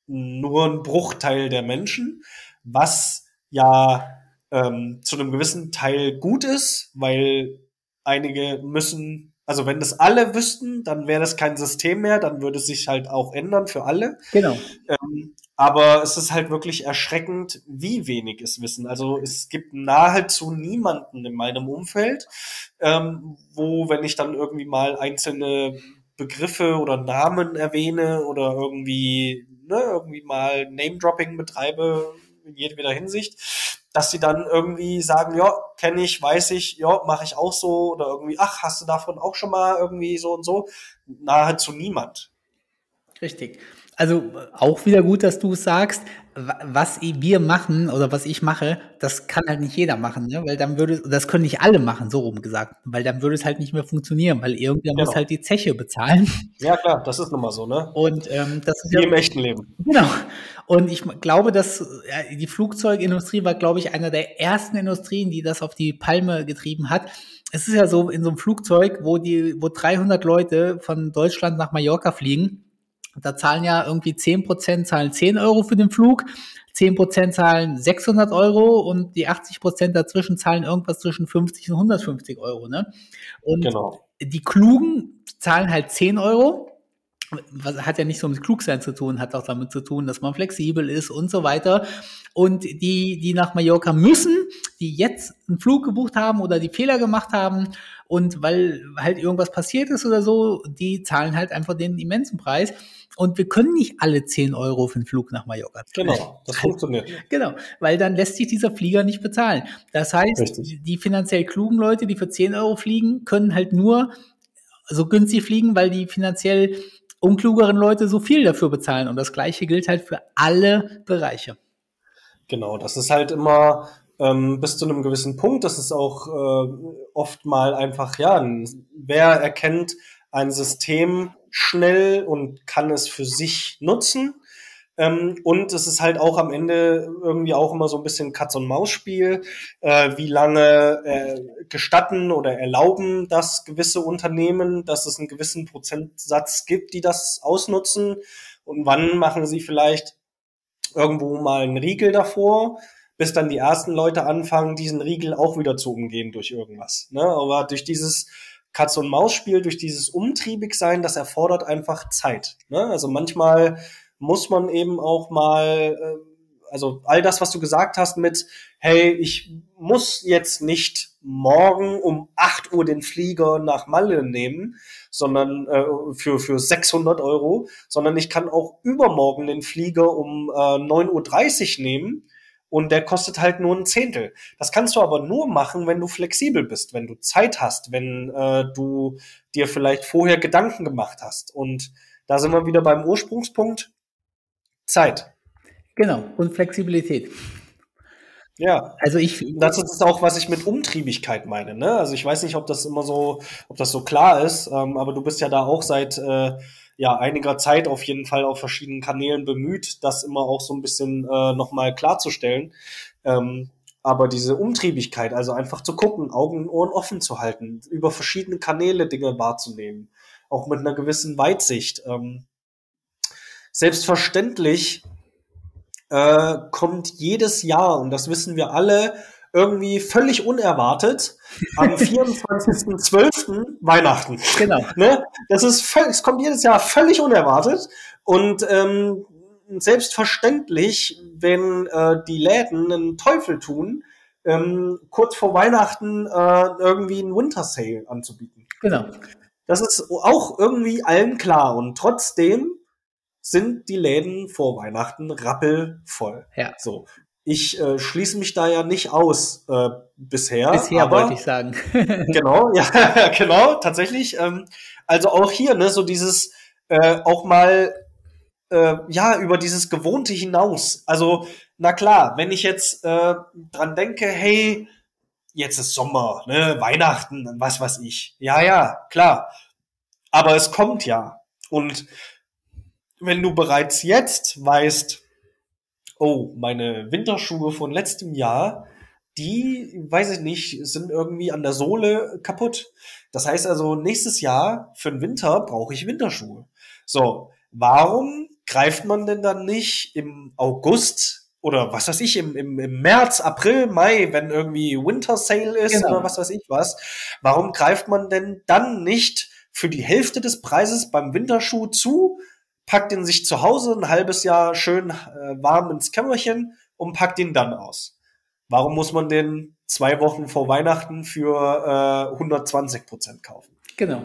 nur ein Bruchteil der Menschen, was ja ähm, zu einem gewissen Teil gut ist, weil einige müssen also wenn das alle wüssten, dann wäre das kein System mehr, dann würde es sich halt auch ändern für alle. Genau. Ähm, aber es ist halt wirklich erschreckend, wie wenig es wissen. Also es gibt nahezu niemanden in meinem Umfeld, ähm, wo, wenn ich dann irgendwie mal einzelne Begriffe oder Namen erwähne oder irgendwie, ne, irgendwie mal Name-Dropping betreibe in jedweder Hinsicht, dass sie dann irgendwie sagen, ja, kenne ich, weiß ich, ja, mache ich auch so oder irgendwie, ach, hast du davon auch schon mal irgendwie so und so? Nahezu niemand. Richtig. Also auch wieder gut, dass du es sagst. Was wir machen oder was ich mache, das kann halt nicht jeder machen, ne? weil dann würde, das können nicht alle machen, so rum gesagt, weil dann würde es halt nicht mehr funktionieren, weil irgendwer genau. muss halt die Zeche bezahlen. Ja klar, das ist nun mal so, ne? Und ähm, das ist Wie ja, im echten Leben. Genau. Und ich glaube, dass ja, die Flugzeugindustrie war, glaube ich, einer der ersten Industrien, die das auf die Palme getrieben hat. Es ist ja so in so einem Flugzeug, wo die, wo 300 Leute von Deutschland nach Mallorca fliegen da zahlen ja irgendwie 10% zahlen 10 Euro für den Flug, 10% zahlen 600 Euro und die 80% dazwischen zahlen irgendwas zwischen 50 und 150 Euro. Ne? Und genau. die Klugen zahlen halt 10 Euro. Was hat ja nicht so mit Klugsein zu tun, hat auch damit zu tun, dass man flexibel ist und so weiter. Und die, die nach Mallorca müssen, die jetzt einen Flug gebucht haben oder die Fehler gemacht haben und weil halt irgendwas passiert ist oder so, die zahlen halt einfach den immensen Preis. Und wir können nicht alle 10 Euro für den Flug nach Mallorca zahlen. Genau, das funktioniert. Genau, weil dann lässt sich dieser Flieger nicht bezahlen. Das heißt, Richtig. die finanziell klugen Leute, die für 10 Euro fliegen, können halt nur so günstig fliegen, weil die finanziell unklugeren Leute so viel dafür bezahlen. Und das Gleiche gilt halt für alle Bereiche. Genau, das ist halt immer ähm, bis zu einem gewissen Punkt. Das ist auch äh, oft mal einfach, ja, wer erkennt ein System schnell und kann es für sich nutzen. Ähm, und es ist halt auch am Ende irgendwie auch immer so ein bisschen Katz-und-Maus-Spiel. Äh, wie lange äh, gestatten oder erlauben das gewisse Unternehmen, dass es einen gewissen Prozentsatz gibt, die das ausnutzen? Und wann machen sie vielleicht irgendwo mal einen Riegel davor, bis dann die ersten Leute anfangen, diesen Riegel auch wieder zu umgehen durch irgendwas. Ne? Aber durch dieses Katz- und Maus-Spiel, durch dieses umtriebig sein, das erfordert einfach Zeit. Ne? Also manchmal muss man eben auch mal, äh, also all das, was du gesagt hast mit, hey, ich muss jetzt nicht morgen um 8 Uhr den Flieger nach Malle nehmen, sondern äh, für, für 600 Euro, sondern ich kann auch übermorgen den Flieger um äh, 9.30 Uhr nehmen und der kostet halt nur ein Zehntel. Das kannst du aber nur machen, wenn du flexibel bist, wenn du Zeit hast, wenn äh, du dir vielleicht vorher Gedanken gemacht hast. Und da sind wir wieder beim Ursprungspunkt Zeit. Genau, und Flexibilität. Ja, also ich. Das ist auch, was ich mit Umtriebigkeit meine. Ne? Also ich weiß nicht, ob das immer so, ob das so klar ist, ähm, aber du bist ja da auch seit äh, ja einiger Zeit auf jeden Fall auf verschiedenen Kanälen bemüht, das immer auch so ein bisschen äh, nochmal klarzustellen. Ähm, aber diese Umtriebigkeit, also einfach zu gucken, Augen und Ohren offen zu halten, über verschiedene Kanäle Dinge wahrzunehmen, auch mit einer gewissen Weitsicht. Ähm, selbstverständlich äh, kommt jedes Jahr, und das wissen wir alle, irgendwie völlig unerwartet am 24.12. Weihnachten. Genau. Ne? Das ist völlig, es kommt jedes Jahr völlig unerwartet und ähm, selbstverständlich, wenn äh, die Läden einen Teufel tun, ähm, kurz vor Weihnachten äh, irgendwie einen Winter Sale anzubieten. Genau. Das ist auch irgendwie allen klar und trotzdem sind die Läden vor Weihnachten rappelvoll. Ja. So. Ich äh, schließe mich da ja nicht aus äh, bisher. Bisher aber, wollte ich sagen. genau, ja, genau, tatsächlich. Ähm, also auch hier, ne, so dieses äh, auch mal äh, ja über dieses Gewohnte hinaus. Also na klar, wenn ich jetzt äh, dran denke, hey, jetzt ist Sommer, ne, Weihnachten, was weiß ich. Ja, ja, klar. Aber es kommt ja. Und wenn du bereits jetzt weißt, oh, meine Winterschuhe von letztem Jahr, die, weiß ich nicht, sind irgendwie an der Sohle kaputt. Das heißt also, nächstes Jahr für den Winter brauche ich Winterschuhe. So, warum greift man denn dann nicht im August oder was weiß ich, im, im, im März, April, Mai, wenn irgendwie Winter Sale ist genau. oder was weiß ich was, warum greift man denn dann nicht für die Hälfte des Preises beim Winterschuh zu, packt ihn sich zu Hause ein halbes Jahr schön äh, warm ins Kämmerchen und packt ihn dann aus. Warum muss man den zwei Wochen vor Weihnachten für äh, 120 Prozent kaufen? Genau.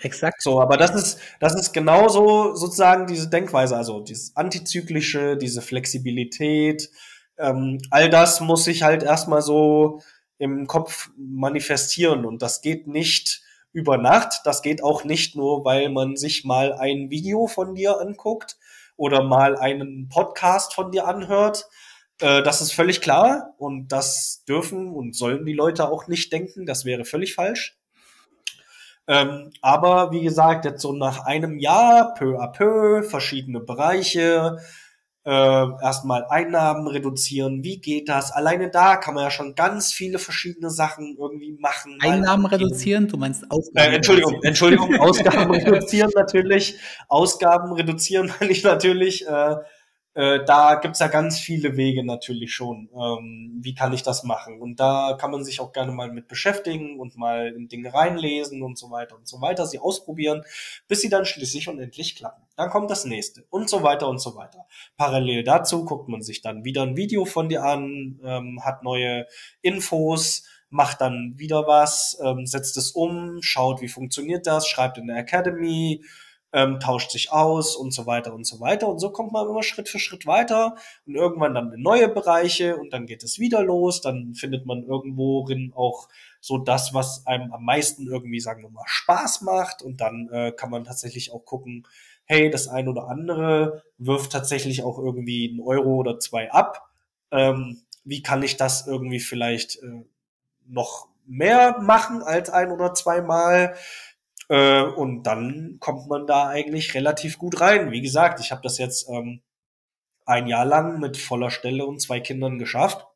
Exakt. So, aber das ist, das ist genauso sozusagen diese Denkweise, also dieses Antizyklische, diese Flexibilität, ähm, all das muss sich halt erstmal so im Kopf manifestieren und das geht nicht über Nacht. Das geht auch nicht nur, weil man sich mal ein Video von dir anguckt oder mal einen Podcast von dir anhört. Äh, das ist völlig klar und das dürfen und sollen die Leute auch nicht denken. Das wäre völlig falsch. Ähm, aber wie gesagt, jetzt so nach einem Jahr, peu à peu, verschiedene Bereiche, äh, erstmal Einnahmen reduzieren, wie geht das? Alleine da kann man ja schon ganz viele verschiedene Sachen irgendwie machen. Einnahmen reduzieren, du meinst Ausgaben? Äh, Entschuldigung, Entschuldigung, Ausgaben reduzieren natürlich. Ausgaben reduzieren meine ich natürlich. Äh, äh, da gibt's ja ganz viele Wege natürlich schon. Ähm, wie kann ich das machen? Und da kann man sich auch gerne mal mit beschäftigen und mal in Dinge reinlesen und so weiter und so weiter, sie ausprobieren, bis sie dann schließlich und endlich klappen. Dann kommt das nächste und so weiter und so weiter. Parallel dazu guckt man sich dann wieder ein Video von dir an, ähm, hat neue Infos, macht dann wieder was, ähm, setzt es um, schaut, wie funktioniert das, schreibt in der Academy, ähm, tauscht sich aus und so weiter und so weiter. Und so kommt man immer Schritt für Schritt weiter und irgendwann dann in neue Bereiche und dann geht es wieder los. Dann findet man irgendworin auch so das, was einem am meisten irgendwie, sagen wir mal, Spaß macht. Und dann äh, kann man tatsächlich auch gucken, hey, das ein oder andere wirft tatsächlich auch irgendwie einen Euro oder zwei ab. Ähm, wie kann ich das irgendwie vielleicht äh, noch mehr machen als ein oder zweimal? Äh, und dann kommt man da eigentlich relativ gut rein. Wie gesagt, ich habe das jetzt ähm, ein Jahr lang mit voller Stelle und zwei Kindern geschafft.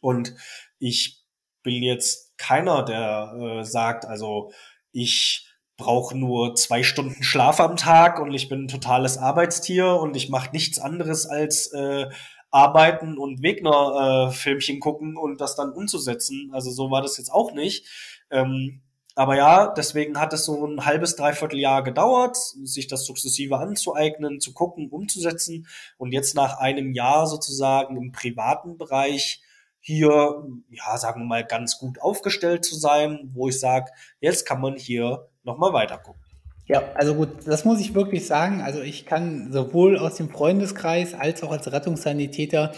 Und ich bin jetzt keiner, der äh, sagt, also ich brauche nur zwei Stunden Schlaf am Tag und ich bin ein totales Arbeitstier und ich mache nichts anderes als äh, arbeiten und Wegner-Filmchen äh, gucken und das dann umzusetzen. Also so war das jetzt auch nicht. Ähm, aber ja, deswegen hat es so ein halbes, dreiviertel Jahr gedauert, sich das sukzessive anzueignen, zu gucken, umzusetzen. Und jetzt nach einem Jahr sozusagen im privaten Bereich hier, ja, sagen wir mal, ganz gut aufgestellt zu sein, wo ich sage, jetzt kann man hier nochmal weiter gucken. Ja, also gut, das muss ich wirklich sagen. Also ich kann sowohl aus dem Freundeskreis als auch als Rettungssanitäter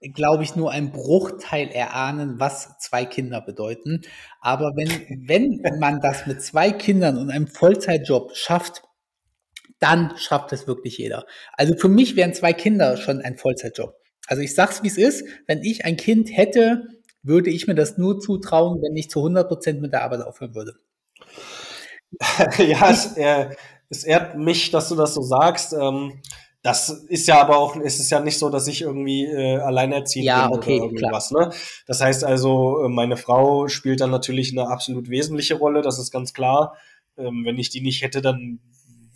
glaube ich, nur ein Bruchteil erahnen, was zwei Kinder bedeuten. Aber wenn, wenn man das mit zwei Kindern und einem Vollzeitjob schafft, dann schafft es wirklich jeder. Also für mich wären zwei Kinder schon ein Vollzeitjob. Also ich sag's, wie es ist. Wenn ich ein Kind hätte, würde ich mir das nur zutrauen, wenn ich zu 100 Prozent mit der Arbeit aufhören würde. ja, es, äh, es ehrt mich, dass du das so sagst. Ähm, das ist ja aber auch, ist es ja nicht so, dass ich irgendwie äh, alleinerziehend ja, bin okay, oder irgendwas. Ne? Das heißt also, äh, meine Frau spielt dann natürlich eine absolut wesentliche Rolle, das ist ganz klar. Ähm, wenn ich die nicht hätte, dann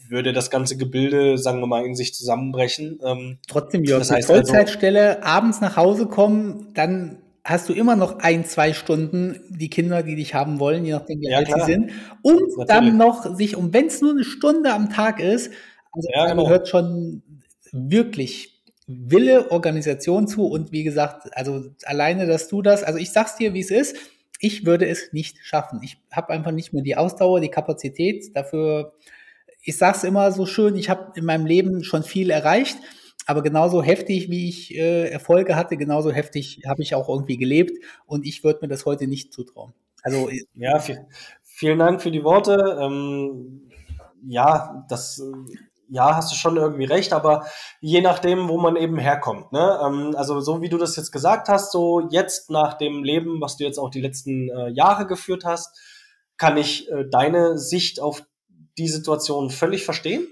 würde das ganze Gebilde, sagen wir mal, in sich zusammenbrechen. Ähm, Trotzdem, Jörg, das heißt also Vollzeitstelle, also, abends nach Hause kommen, dann hast du immer noch ein, zwei Stunden die Kinder, die dich haben wollen, je nachdem, wie alt sie sind. Und Natürlich. dann noch sich, um wenn es nur eine Stunde am Tag ist, also ja, genau. gehört schon wirklich Wille, Organisation zu und wie gesagt, also alleine, dass du das, also ich sag's dir, wie es ist, ich würde es nicht schaffen. Ich habe einfach nicht mehr die Ausdauer, die Kapazität dafür. Ich sag's immer so schön, ich habe in meinem Leben schon viel erreicht, aber genauso heftig, wie ich äh, Erfolge hatte, genauso heftig habe ich auch irgendwie gelebt und ich würde mir das heute nicht zutrauen. Also ja, viel, vielen Dank für die Worte. Ähm, ja, das ja, hast du schon irgendwie recht, aber je nachdem, wo man eben herkommt. Ne? Ähm, also so wie du das jetzt gesagt hast, so jetzt nach dem Leben, was du jetzt auch die letzten äh, Jahre geführt hast, kann ich äh, deine Sicht auf die Situation völlig verstehen.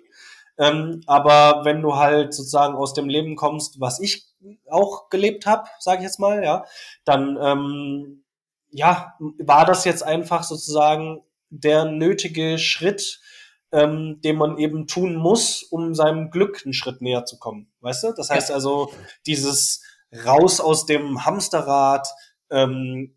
Ähm, aber wenn du halt sozusagen aus dem Leben kommst, was ich auch gelebt habe, sage ich jetzt mal, ja, dann ähm, ja, war das jetzt einfach sozusagen der nötige Schritt, ähm, den man eben tun muss, um seinem Glück einen Schritt näher zu kommen. Weißt du? Das heißt ja. also, dieses raus aus dem Hamsterrad, ähm,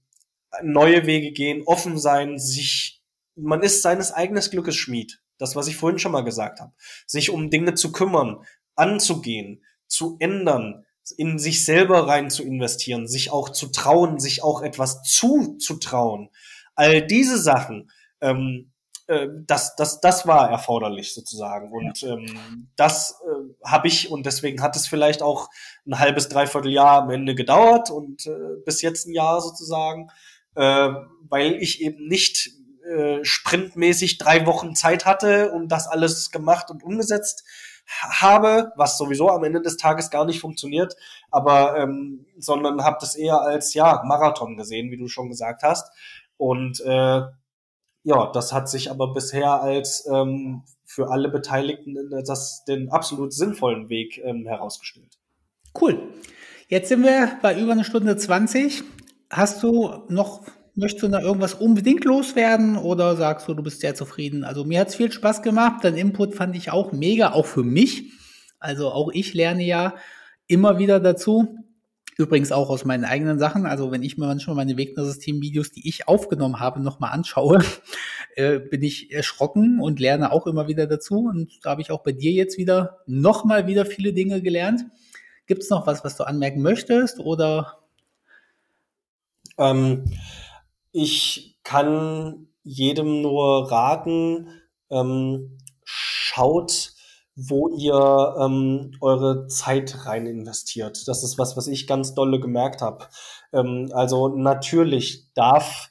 neue Wege gehen, offen sein, sich, man ist seines eigenen Glückes Schmied. Das, was ich vorhin schon mal gesagt habe. Sich um Dinge zu kümmern, anzugehen, zu ändern, in sich selber rein zu investieren, sich auch zu trauen, sich auch etwas zuzutrauen. All diese Sachen, ähm, äh, das, das, das war erforderlich sozusagen. Und ähm, das äh, habe ich und deswegen hat es vielleicht auch ein halbes, dreiviertel Jahr am Ende gedauert und äh, bis jetzt ein Jahr sozusagen, äh, weil ich eben nicht äh, sprintmäßig drei Wochen Zeit hatte und das alles gemacht und umgesetzt habe, was sowieso am Ende des Tages gar nicht funktioniert, aber ähm, sondern habe das eher als ja Marathon gesehen, wie du schon gesagt hast. Und äh, ja, das hat sich aber bisher als ähm, für alle Beteiligten das den absolut sinnvollen Weg ähm, herausgestellt. Cool. Jetzt sind wir bei über eine Stunde 20. Hast du noch, möchtest du da irgendwas unbedingt loswerden oder sagst du, du bist sehr zufrieden? Also mir hat es viel Spaß gemacht. Dein Input fand ich auch mega, auch für mich. Also auch ich lerne ja immer wieder dazu. Übrigens auch aus meinen eigenen Sachen. Also wenn ich mir manchmal meine Wegner-System-Videos, die ich aufgenommen habe, nochmal anschaue, äh, bin ich erschrocken und lerne auch immer wieder dazu. Und da habe ich auch bei dir jetzt wieder nochmal wieder viele Dinge gelernt. Gibt es noch was, was du anmerken möchtest oder? Ähm, ich kann jedem nur raten, ähm, schaut wo ihr ähm, eure Zeit rein investiert. Das ist was, was ich ganz dolle gemerkt habe. Ähm, also natürlich darf,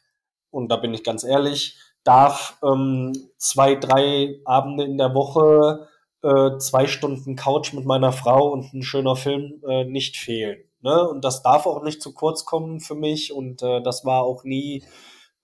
und da bin ich ganz ehrlich, darf ähm, zwei, drei Abende in der Woche, äh, zwei Stunden Couch mit meiner Frau und ein schöner Film äh, nicht fehlen. Ne? Und das darf auch nicht zu kurz kommen für mich und äh, das war auch nie,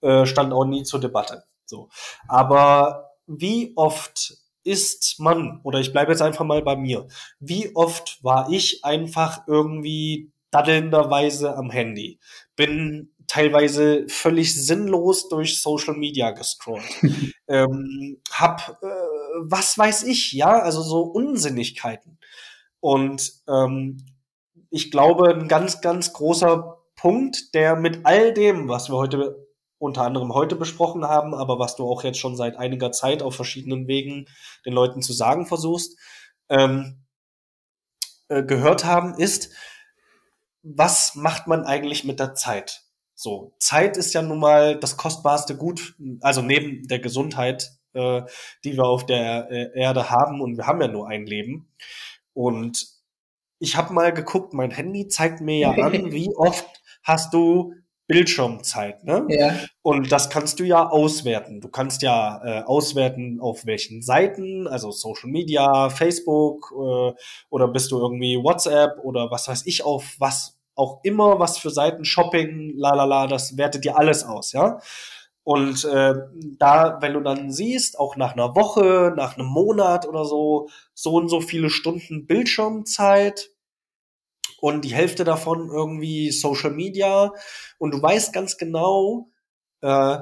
äh, stand auch nie zur Debatte. So. Aber wie oft ist man, oder ich bleibe jetzt einfach mal bei mir, wie oft war ich einfach irgendwie daddelnderweise am Handy? Bin teilweise völlig sinnlos durch Social Media gescrollt. ähm, hab, äh, was weiß ich, ja, also so Unsinnigkeiten. Und ähm, ich glaube, ein ganz, ganz großer Punkt, der mit all dem, was wir heute unter anderem heute besprochen haben, aber was du auch jetzt schon seit einiger Zeit auf verschiedenen Wegen den Leuten zu sagen versuchst, ähm, äh, gehört haben, ist, was macht man eigentlich mit der Zeit? So, Zeit ist ja nun mal das kostbarste Gut, also neben der Gesundheit, äh, die wir auf der äh, Erde haben und wir haben ja nur ein Leben. Und ich habe mal geguckt, mein Handy zeigt mir ja an, wie oft hast du Bildschirmzeit. Ne? Ja. Und das kannst du ja auswerten. Du kannst ja äh, auswerten, auf welchen Seiten, also Social Media, Facebook äh, oder bist du irgendwie WhatsApp oder was weiß ich auf was auch immer, was für Seiten, Shopping, la la la, das wertet dir alles aus, ja. Und äh, da, wenn du dann siehst, auch nach einer Woche, nach einem Monat oder so, so und so viele Stunden Bildschirmzeit, und die Hälfte davon irgendwie Social Media und du weißt ganz genau, äh,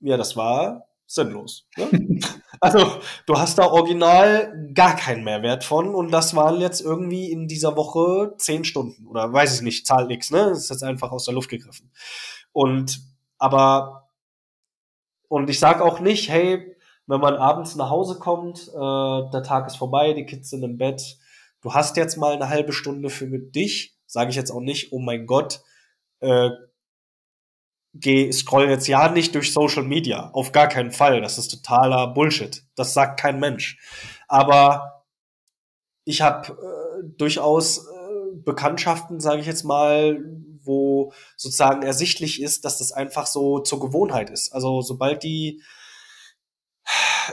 ja, das war sinnlos. Ne? also du hast da original gar keinen Mehrwert von und das waren jetzt irgendwie in dieser Woche zehn Stunden oder weiß ich nicht, Zahl nix, ne? Das ist jetzt einfach aus der Luft gegriffen. Und aber und ich sag auch nicht, hey, wenn man abends nach Hause kommt, äh, der Tag ist vorbei, die Kids sind im Bett, du hast jetzt mal eine halbe Stunde für dich, sage ich jetzt auch nicht, oh mein Gott, äh, geh, scroll jetzt ja nicht durch Social Media. Auf gar keinen Fall. Das ist totaler Bullshit. Das sagt kein Mensch. Aber ich habe äh, durchaus äh, Bekanntschaften, sage ich jetzt mal, wo sozusagen ersichtlich ist, dass das einfach so zur Gewohnheit ist. Also sobald die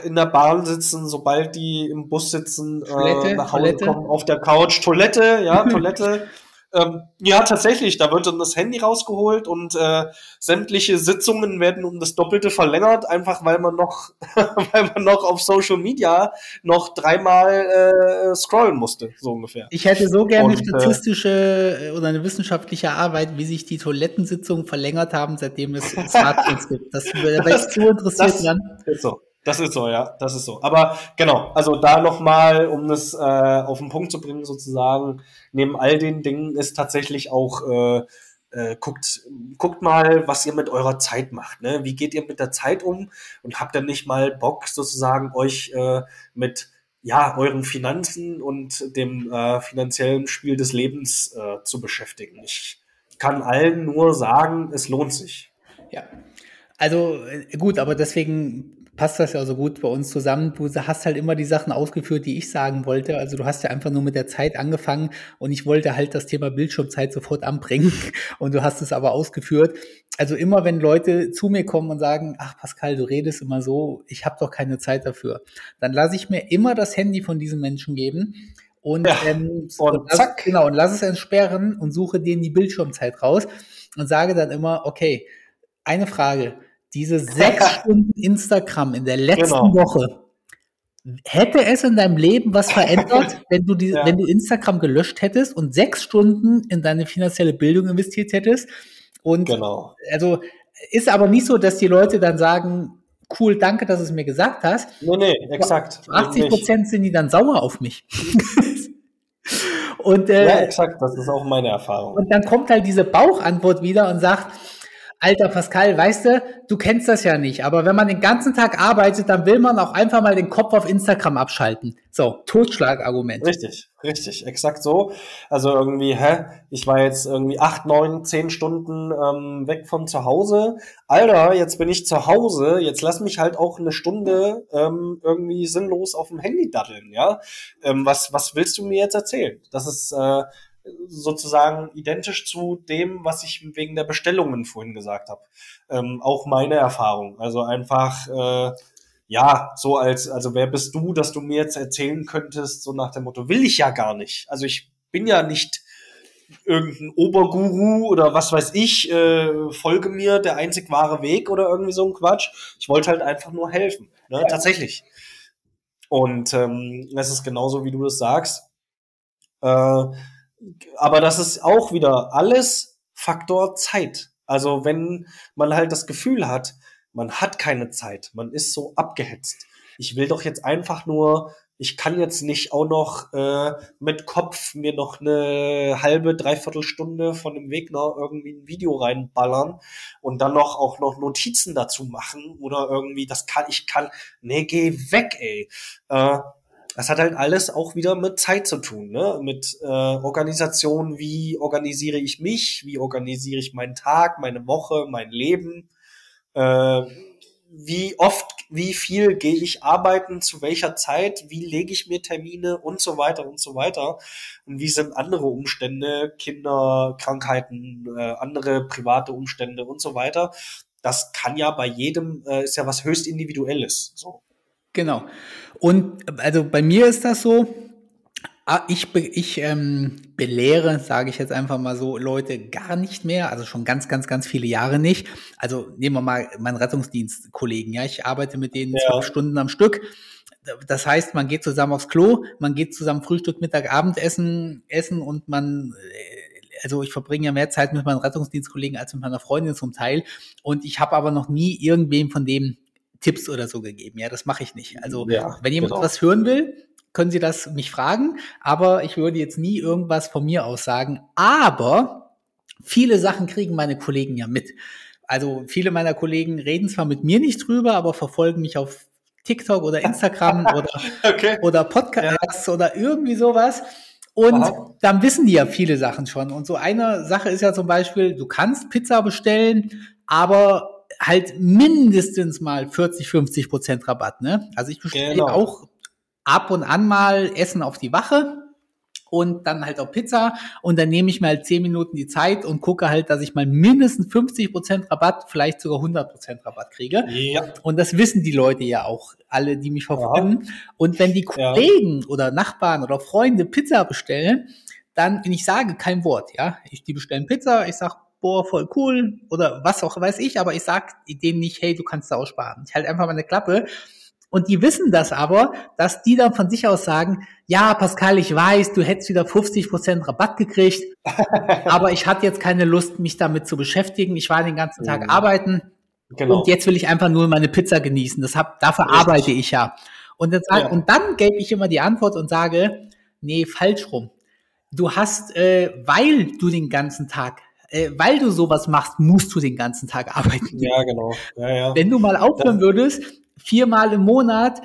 in der Bahn sitzen, sobald die im Bus sitzen, äh, Toilette, äh, nach Hause Toilette. kommen, auf der Couch, Toilette, ja, Toilette. Ähm, ja, tatsächlich, da wird dann das Handy rausgeholt und äh, sämtliche Sitzungen werden um das Doppelte verlängert, einfach weil man noch, weil man noch auf Social Media noch dreimal äh, scrollen musste, so ungefähr. Ich hätte so gerne eine äh, statistische äh, oder eine wissenschaftliche Arbeit, wie sich die Toilettensitzungen verlängert haben, seitdem es Smartphones gibt. Das mich zu interessiert werden. Ist so. Das ist so, ja, das ist so. Aber genau, also da nochmal, um das äh, auf den Punkt zu bringen, sozusagen, neben all den Dingen ist tatsächlich auch, äh, äh, guckt, guckt mal, was ihr mit eurer Zeit macht. Ne? Wie geht ihr mit der Zeit um und habt ihr nicht mal Bock, sozusagen, euch äh, mit ja, euren Finanzen und dem äh, finanziellen Spiel des Lebens äh, zu beschäftigen. Ich kann allen nur sagen, es lohnt sich. Ja. Also äh, gut, aber deswegen passt das ja so gut bei uns zusammen. Du hast halt immer die Sachen ausgeführt, die ich sagen wollte. Also du hast ja einfach nur mit der Zeit angefangen und ich wollte halt das Thema Bildschirmzeit sofort anbringen und du hast es aber ausgeführt. Also immer wenn Leute zu mir kommen und sagen, ach Pascal, du redest immer so, ich habe doch keine Zeit dafür, dann lasse ich mir immer das Handy von diesem Menschen geben und, ja, ähm, und, lass, genau und lass es entsperren und suche denen die Bildschirmzeit raus und sage dann immer, okay, eine Frage diese sechs Stunden Instagram in der letzten genau. Woche, hätte es in deinem Leben was verändert, wenn du die, ja. wenn du Instagram gelöscht hättest und sechs Stunden in deine finanzielle Bildung investiert hättest? Und genau. also ist aber nicht so, dass die Leute dann sagen, cool, danke, dass du es mir gesagt hast. Nee, nee, exakt. 80 Prozent sind die dann sauer auf mich. und, äh, ja, exakt, das ist auch meine Erfahrung. Und dann kommt halt diese Bauchantwort wieder und sagt, Alter Pascal, weißt du, du kennst das ja nicht, aber wenn man den ganzen Tag arbeitet, dann will man auch einfach mal den Kopf auf Instagram abschalten. So, Totschlagargument. Richtig, richtig, exakt so. Also irgendwie, hä, ich war jetzt irgendwie acht, neun, zehn Stunden ähm, weg von zu Hause. Alter, jetzt bin ich zu Hause, jetzt lass mich halt auch eine Stunde ähm, irgendwie sinnlos auf dem Handy daddeln, ja. Ähm, was, was willst du mir jetzt erzählen? Das ist äh, sozusagen identisch zu dem, was ich wegen der Bestellungen vorhin gesagt habe. Ähm, auch meine Erfahrung. Also einfach, äh, ja, so als, also wer bist du, dass du mir jetzt erzählen könntest, so nach dem Motto, will ich ja gar nicht. Also ich bin ja nicht irgendein Oberguru oder was weiß ich, äh, folge mir der einzig wahre Weg oder irgendwie so ein Quatsch. Ich wollte halt einfach nur helfen, ne? Ja. tatsächlich. Und ähm, es ist genauso, wie du das sagst. Äh, aber das ist auch wieder alles Faktor Zeit. Also wenn man halt das Gefühl hat, man hat keine Zeit, man ist so abgehetzt. Ich will doch jetzt einfach nur, ich kann jetzt nicht auch noch äh, mit Kopf mir noch eine halbe, dreiviertel Stunde von dem Weg noch irgendwie ein Video reinballern und dann noch auch noch Notizen dazu machen oder irgendwie, das kann, ich kann, nee, geh weg, ey. Äh, das hat halt alles auch wieder mit Zeit zu tun, ne? Mit äh, Organisation, wie organisiere ich mich, wie organisiere ich meinen Tag, meine Woche, mein Leben, äh, wie oft, wie viel gehe ich arbeiten, zu welcher Zeit, wie lege ich mir Termine und so weiter und so weiter. Und wie sind andere Umstände, Kinder, Krankheiten, äh, andere private Umstände und so weiter. Das kann ja bei jedem, äh, ist ja was höchst individuelles. So. Genau. Und also bei mir ist das so, ah, ich, ich ähm, belehre, sage ich jetzt einfach mal so, Leute gar nicht mehr, also schon ganz, ganz, ganz viele Jahre nicht. Also nehmen wir mal meinen Rettungsdienstkollegen, ja, ich arbeite mit denen ja. zwölf Stunden am Stück. Das heißt, man geht zusammen aufs Klo, man geht zusammen Frühstück, Mittag, Abendessen essen und man äh, also ich verbringe ja mehr Zeit mit meinen Rettungsdienstkollegen als mit meiner Freundin zum Teil. Und ich habe aber noch nie irgendwem von dem Tipps oder so gegeben. Ja, das mache ich nicht. Also ja, wenn jemand genau. was hören will, können Sie das mich fragen, aber ich würde jetzt nie irgendwas von mir aus sagen. Aber viele Sachen kriegen meine Kollegen ja mit. Also viele meiner Kollegen reden zwar mit mir nicht drüber, aber verfolgen mich auf TikTok oder Instagram oder, okay. oder Podcasts ja. oder irgendwie sowas. Und Aha. dann wissen die ja viele Sachen schon. Und so eine Sache ist ja zum Beispiel, du kannst Pizza bestellen, aber halt mindestens mal 40, 50 Prozent Rabatt. Ne? Also ich bestelle genau. auch ab und an mal Essen auf die Wache und dann halt auch Pizza und dann nehme ich mir halt 10 Minuten die Zeit und gucke halt, dass ich mal mindestens 50 Prozent Rabatt, vielleicht sogar 100 Prozent Rabatt kriege. Ja. Und das wissen die Leute ja auch, alle, die mich verfolgen. Ja. Und wenn die Kollegen ja. oder Nachbarn oder Freunde Pizza bestellen, dann, wenn ich sage kein Wort, ja, ich, die bestellen Pizza, ich sag boah, voll cool oder was auch weiß ich, aber ich sag denen nicht, hey, du kannst da aussparen. Ich halte einfach meine Klappe. Und die wissen das aber, dass die dann von sich aus sagen, ja, Pascal, ich weiß, du hättest wieder 50 Prozent Rabatt gekriegt, aber ich hatte jetzt keine Lust, mich damit zu beschäftigen. Ich war den ganzen Tag mhm. arbeiten genau. und jetzt will ich einfach nur meine Pizza genießen. Das hab, dafür Richtig. arbeite ich ja. Und dann, ja. und dann gebe ich immer die Antwort und sage, nee, falsch rum. Du hast, äh, weil du den ganzen Tag äh, weil du sowas machst, musst du den ganzen Tag arbeiten. Ja, genau. Ja, ja. Wenn du mal aufhören würdest, viermal im Monat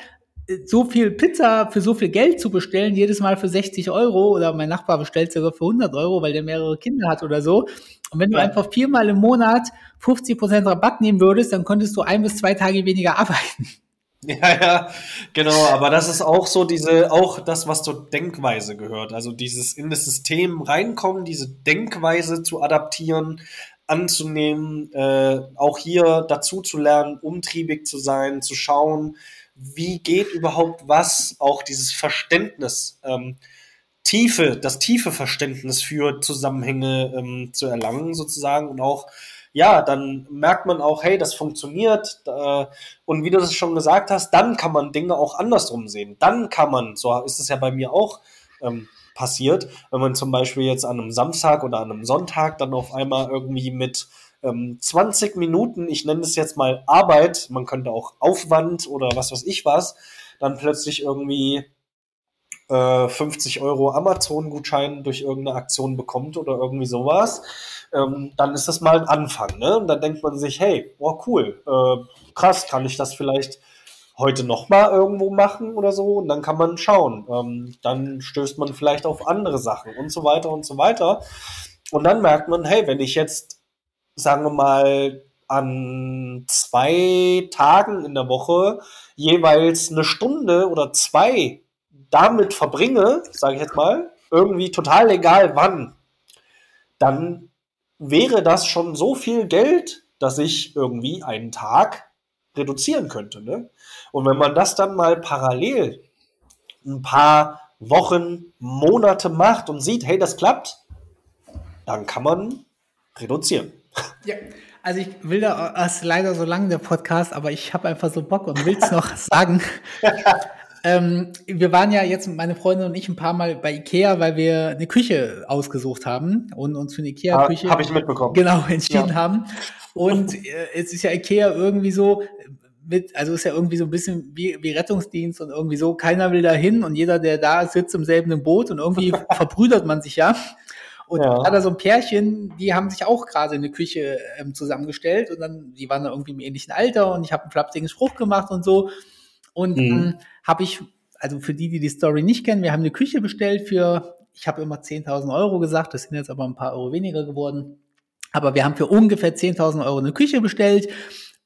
äh, so viel Pizza für so viel Geld zu bestellen, jedes Mal für 60 Euro oder mein Nachbar bestellt sogar für 100 Euro, weil der mehrere Kinder hat oder so. Und wenn du einfach viermal im Monat 50 Prozent Rabatt nehmen würdest, dann könntest du ein bis zwei Tage weniger arbeiten. Ja, ja, genau, aber das ist auch so diese, auch das, was zur Denkweise gehört. Also dieses in das System reinkommen, diese Denkweise zu adaptieren, anzunehmen, äh, auch hier dazu zu lernen, umtriebig zu sein, zu schauen, wie geht überhaupt was, auch dieses Verständnis, ähm, Tiefe, das tiefe Verständnis für Zusammenhänge ähm, zu erlangen sozusagen und auch ja, dann merkt man auch, hey, das funktioniert. Äh, und wie du das schon gesagt hast, dann kann man Dinge auch andersrum sehen. Dann kann man, so ist es ja bei mir auch ähm, passiert, wenn man zum Beispiel jetzt an einem Samstag oder an einem Sonntag dann auf einmal irgendwie mit ähm, 20 Minuten, ich nenne es jetzt mal Arbeit, man könnte auch Aufwand oder was weiß ich was, dann plötzlich irgendwie 50 äh, Euro Amazon-Gutschein durch irgendeine Aktion bekommt oder irgendwie sowas, ähm, dann ist das mal ein Anfang. Ne? Und dann denkt man sich, hey, oh cool, äh, krass, kann ich das vielleicht heute nochmal irgendwo machen oder so? Und dann kann man schauen. Ähm, dann stößt man vielleicht auf andere Sachen und so weiter und so weiter. Und dann merkt man, hey, wenn ich jetzt, sagen wir mal, an zwei Tagen in der Woche jeweils eine Stunde oder zwei damit verbringe, sage ich jetzt mal, irgendwie total egal wann, dann wäre das schon so viel Geld, dass ich irgendwie einen Tag reduzieren könnte. Ne? Und wenn man das dann mal parallel ein paar Wochen, Monate macht und sieht, hey, das klappt, dann kann man reduzieren. Ja, also ich will da, es ist leider so lang der Podcast, aber ich habe einfach so Bock und will es noch sagen. Ähm, wir waren ja jetzt, meine Freundin und ich, ein paar Mal bei Ikea, weil wir eine Küche ausgesucht haben und uns für eine Ikea-Küche. Ah, Habe ich mitbekommen. Genau, entschieden ja. haben. Und äh, es ist ja Ikea irgendwie so, mit, also ist ja irgendwie so ein bisschen wie, wie Rettungsdienst und irgendwie so, keiner will da hin und jeder, der da sitzt im selben Boot und irgendwie verbrüdert man sich ja. Und ja. da so ein Pärchen, die haben sich auch gerade eine Küche ähm, zusammengestellt und dann, die waren da irgendwie im ähnlichen Alter und ich habe einen flapsigen Spruch gemacht und so. Und mhm. habe ich, also für die, die die Story nicht kennen, wir haben eine Küche bestellt für, ich habe immer 10.000 Euro gesagt, das sind jetzt aber ein paar Euro weniger geworden. Aber wir haben für ungefähr 10.000 Euro eine Küche bestellt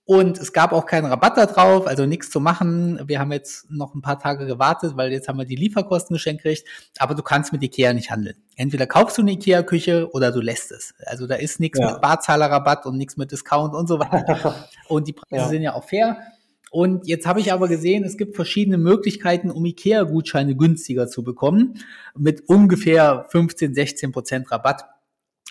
und es gab auch keinen Rabatt da drauf, also nichts zu machen. Wir haben jetzt noch ein paar Tage gewartet, weil jetzt haben wir die Lieferkosten geschenkt gekriegt. Aber du kannst mit Ikea nicht handeln. Entweder kaufst du eine Ikea-Küche oder du lässt es. Also da ist nichts ja. mit Barzahlerrabatt und nichts mit Discount und so weiter. und die Preise ja. sind ja auch fair. Und jetzt habe ich aber gesehen, es gibt verschiedene Möglichkeiten, um IKEA-Gutscheine günstiger zu bekommen, mit ungefähr 15, 16 Prozent Rabatt.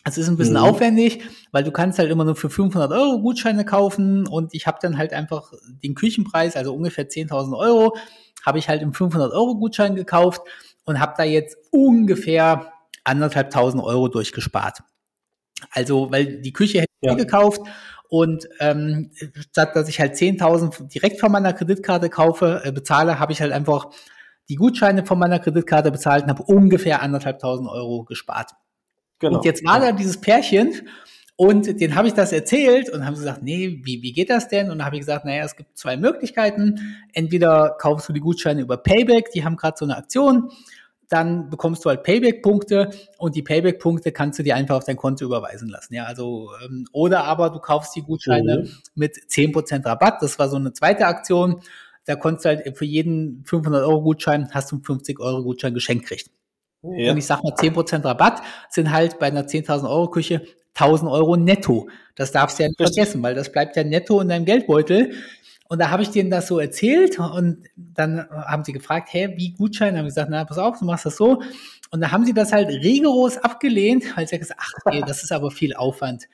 Es ist ein bisschen mhm. aufwendig, weil du kannst halt immer nur für 500 Euro Gutscheine kaufen und ich habe dann halt einfach den Küchenpreis, also ungefähr 10.000 Euro, habe ich halt im 500 Euro Gutschein gekauft und habe da jetzt ungefähr anderthalbtausend Euro durchgespart. Also, weil die Küche hätte ich ja. gekauft und ähm, statt dass ich halt 10.000 direkt von meiner Kreditkarte kaufe, äh, bezahle, habe ich halt einfach die Gutscheine von meiner Kreditkarte bezahlt und habe ungefähr anderthalbtausend Euro gespart. Genau. Und jetzt war da dieses Pärchen und den habe ich das erzählt und haben sie gesagt, nee, wie, wie geht das denn? Und dann habe ich gesagt, naja, es gibt zwei Möglichkeiten. Entweder kaufst du die Gutscheine über Payback, die haben gerade so eine Aktion dann bekommst du halt Payback-Punkte und die Payback-Punkte kannst du dir einfach auf dein Konto überweisen lassen. Ja, also ähm, oder aber du kaufst die Gutscheine mhm. mit 10% Rabatt. Das war so eine zweite Aktion. Da konntest du halt für jeden 500 Euro Gutschein hast du einen 50 Euro Gutschein geschenkt kriegt. Ja. Und ich sag mal 10% Rabatt sind halt bei einer 10.000 Euro Küche 1000 Euro netto. Das darfst du ja nicht vergessen, weil das bleibt ja netto in deinem Geldbeutel. Und da habe ich denen das so erzählt und dann haben sie gefragt, hä, wie Gutschein? Dann haben gesagt, na, pass auf, du machst das so. Und da haben sie das halt rigoros abgelehnt, weil sie gesagt, ach nee, das ist aber viel Aufwand.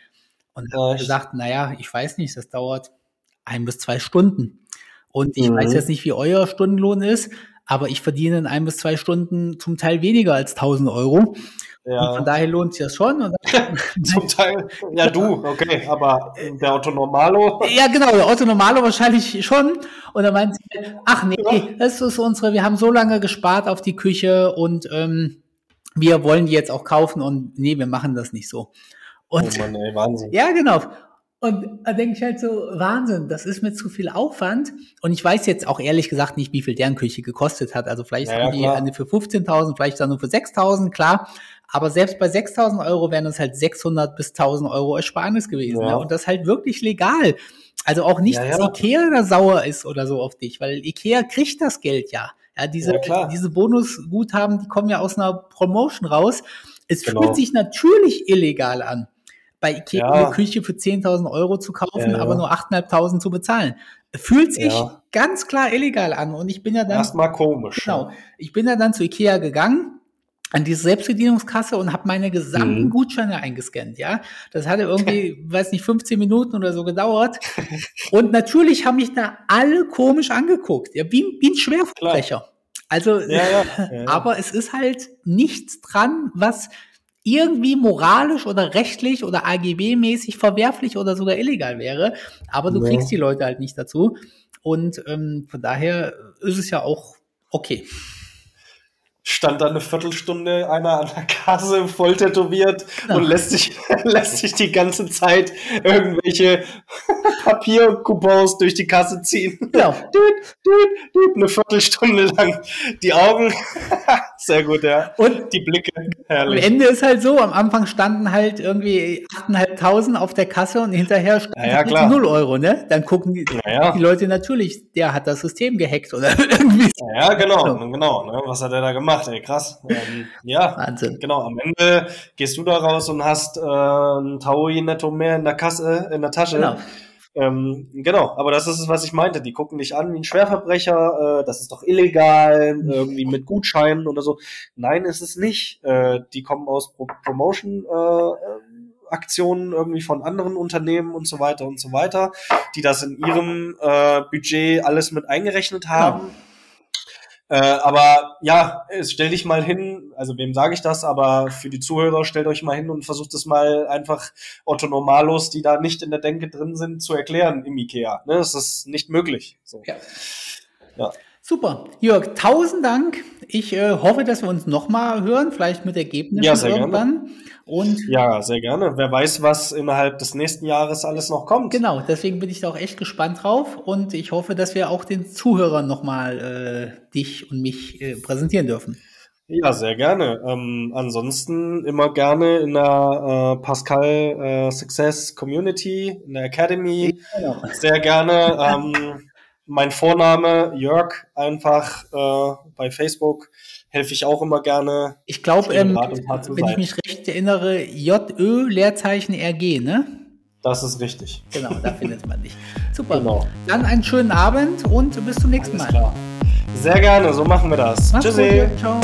Und dann habe ich gesagt, naja, ich weiß nicht, das dauert ein bis zwei Stunden. Und ich mhm. weiß jetzt nicht, wie euer Stundenlohn ist, aber ich verdiene in ein bis zwei Stunden zum Teil weniger als 1000 Euro. Ja. Von daher lohnt sich das schon. Und Zum Teil, ja du, okay, aber der Otto Normalo? Ja genau, der Otto Normalo wahrscheinlich schon. Und dann meint sie, ach nee, ja. das ist unsere, wir haben so lange gespart auf die Küche und ähm, wir wollen die jetzt auch kaufen und nee, wir machen das nicht so. Und, oh Mann, ey, Wahnsinn. Ja, genau. Und da denke ich halt so, Wahnsinn, das ist mir zu viel Aufwand. Und ich weiß jetzt auch ehrlich gesagt nicht, wie viel deren Küche gekostet hat. Also vielleicht ja, haben die eine für 15.000, vielleicht dann nur für 6.000, klar. Aber selbst bei 6.000 Euro wären es halt 600 bis 1.000 Euro Ersparnis gewesen. Ja. Ne? Und das halt wirklich legal. Also auch nicht, Ja, ja. dass Ikea da sauer ist oder so auf dich, weil Ikea kriegt das Geld ja. Ja, diese, diese Bonusguthaben, die kommen ja aus einer Promotion raus. Es Genau. fühlt sich natürlich illegal an, bei Ikea eine Küche für 10.000 Euro zu kaufen, aber nur 8.500 zu bezahlen. Fühlt sich Ja. ganz klar illegal an. Und ich bin ja dann Erstmal komisch. Genau. Ich bin ja dann zu Ikea gegangen an diese Selbstbedienungskasse und habe meine gesamten Mhm. Gutscheine eingescannt, ja. Das hatte irgendwie, weiß nicht, 15 Minuten oder so gedauert. Und natürlich haben mich da alle komisch angeguckt, ja, wie, wie ein Schwerverbrecher. Also, Ja, ja. ja, aber es ist halt nichts dran, was irgendwie moralisch oder rechtlich oder AGB-mäßig verwerflich oder sogar illegal wäre. Aber du kriegst die Leute halt nicht dazu. Und ähm, von daher ist es ja auch okay. Stand da eine Viertelstunde einer an der Kasse voll tätowiert Ja. und lässt sich, lässt sich die ganze Zeit irgendwelche Papiercoupons durch die Kasse ziehen. Genau. Düt, düt, düt, eine Viertelstunde lang. Die Augen, sehr gut, ja. Und Die Blicke, am herrlich. Ende ist halt so, am Anfang standen halt irgendwie 8.500 auf der Kasse und hinterher standen Ja, ja, halt klar. 0 Euro, ne? Dann gucken die, Naja. die Leute natürlich, der hat das System gehackt oder irgendwie. Ja, genau, genau. Ne? Was hat er da gemacht? Ey, krass. Ähm, ja, Wahnsinn. genau. Am Ende gehst du da raus und hast äh, ein Taui netto mehr in der Kasse, in der Tasche. Genau. Ähm, genau, aber das ist es, was ich meinte. Die gucken dich an wie ein Schwerverbrecher, äh, das ist doch illegal, irgendwie mit Gutscheinen oder so. Nein, ist es nicht. Äh, die kommen aus Pro Promotion äh, Aktionen irgendwie von anderen Unternehmen und so weiter und so weiter, die das in ihrem äh, Budget alles mit eingerechnet haben. Äh, aber ja, stell dich mal hin, also wem sage ich das, aber für die Zuhörer stellt euch mal hin und versucht es mal einfach Otto Normalos, die da nicht in der Denke drin sind, zu erklären im Ikea. Ne? Das ist nicht möglich. So. Ja. Ja. Super. Jörg, tausend Dank. Ich äh, hoffe, dass wir uns nochmal hören, vielleicht mit Ergebnissen Ja, sehr gerne. irgendwann. Und ja, sehr gerne. Wer weiß, was innerhalb des nächsten Jahres alles noch kommt. genau, deswegen bin ich da auch echt gespannt drauf und ich hoffe, dass wir auch den Zuhörern nochmal äh, dich und mich äh, präsentieren dürfen. Ja, sehr gerne. Ähm, ansonsten immer gerne in der äh, Pascal äh, Success Community, in der Academy. Genau. Sehr gerne. Ähm, mein Vorname Jörg, einfach äh, bei Facebook helfe ich auch immer gerne. Ich glaube, ähm, wenn ich mich recht erinnere, JÖ Leerzeichen RG, ne? Das ist richtig. Genau, da findet man dich. Super. Genau. Dann einen schönen Abend und bis zum nächsten Alles Mal. klar. Sehr gerne, so machen wir das. Mach's Tschüssi. gut, ciao.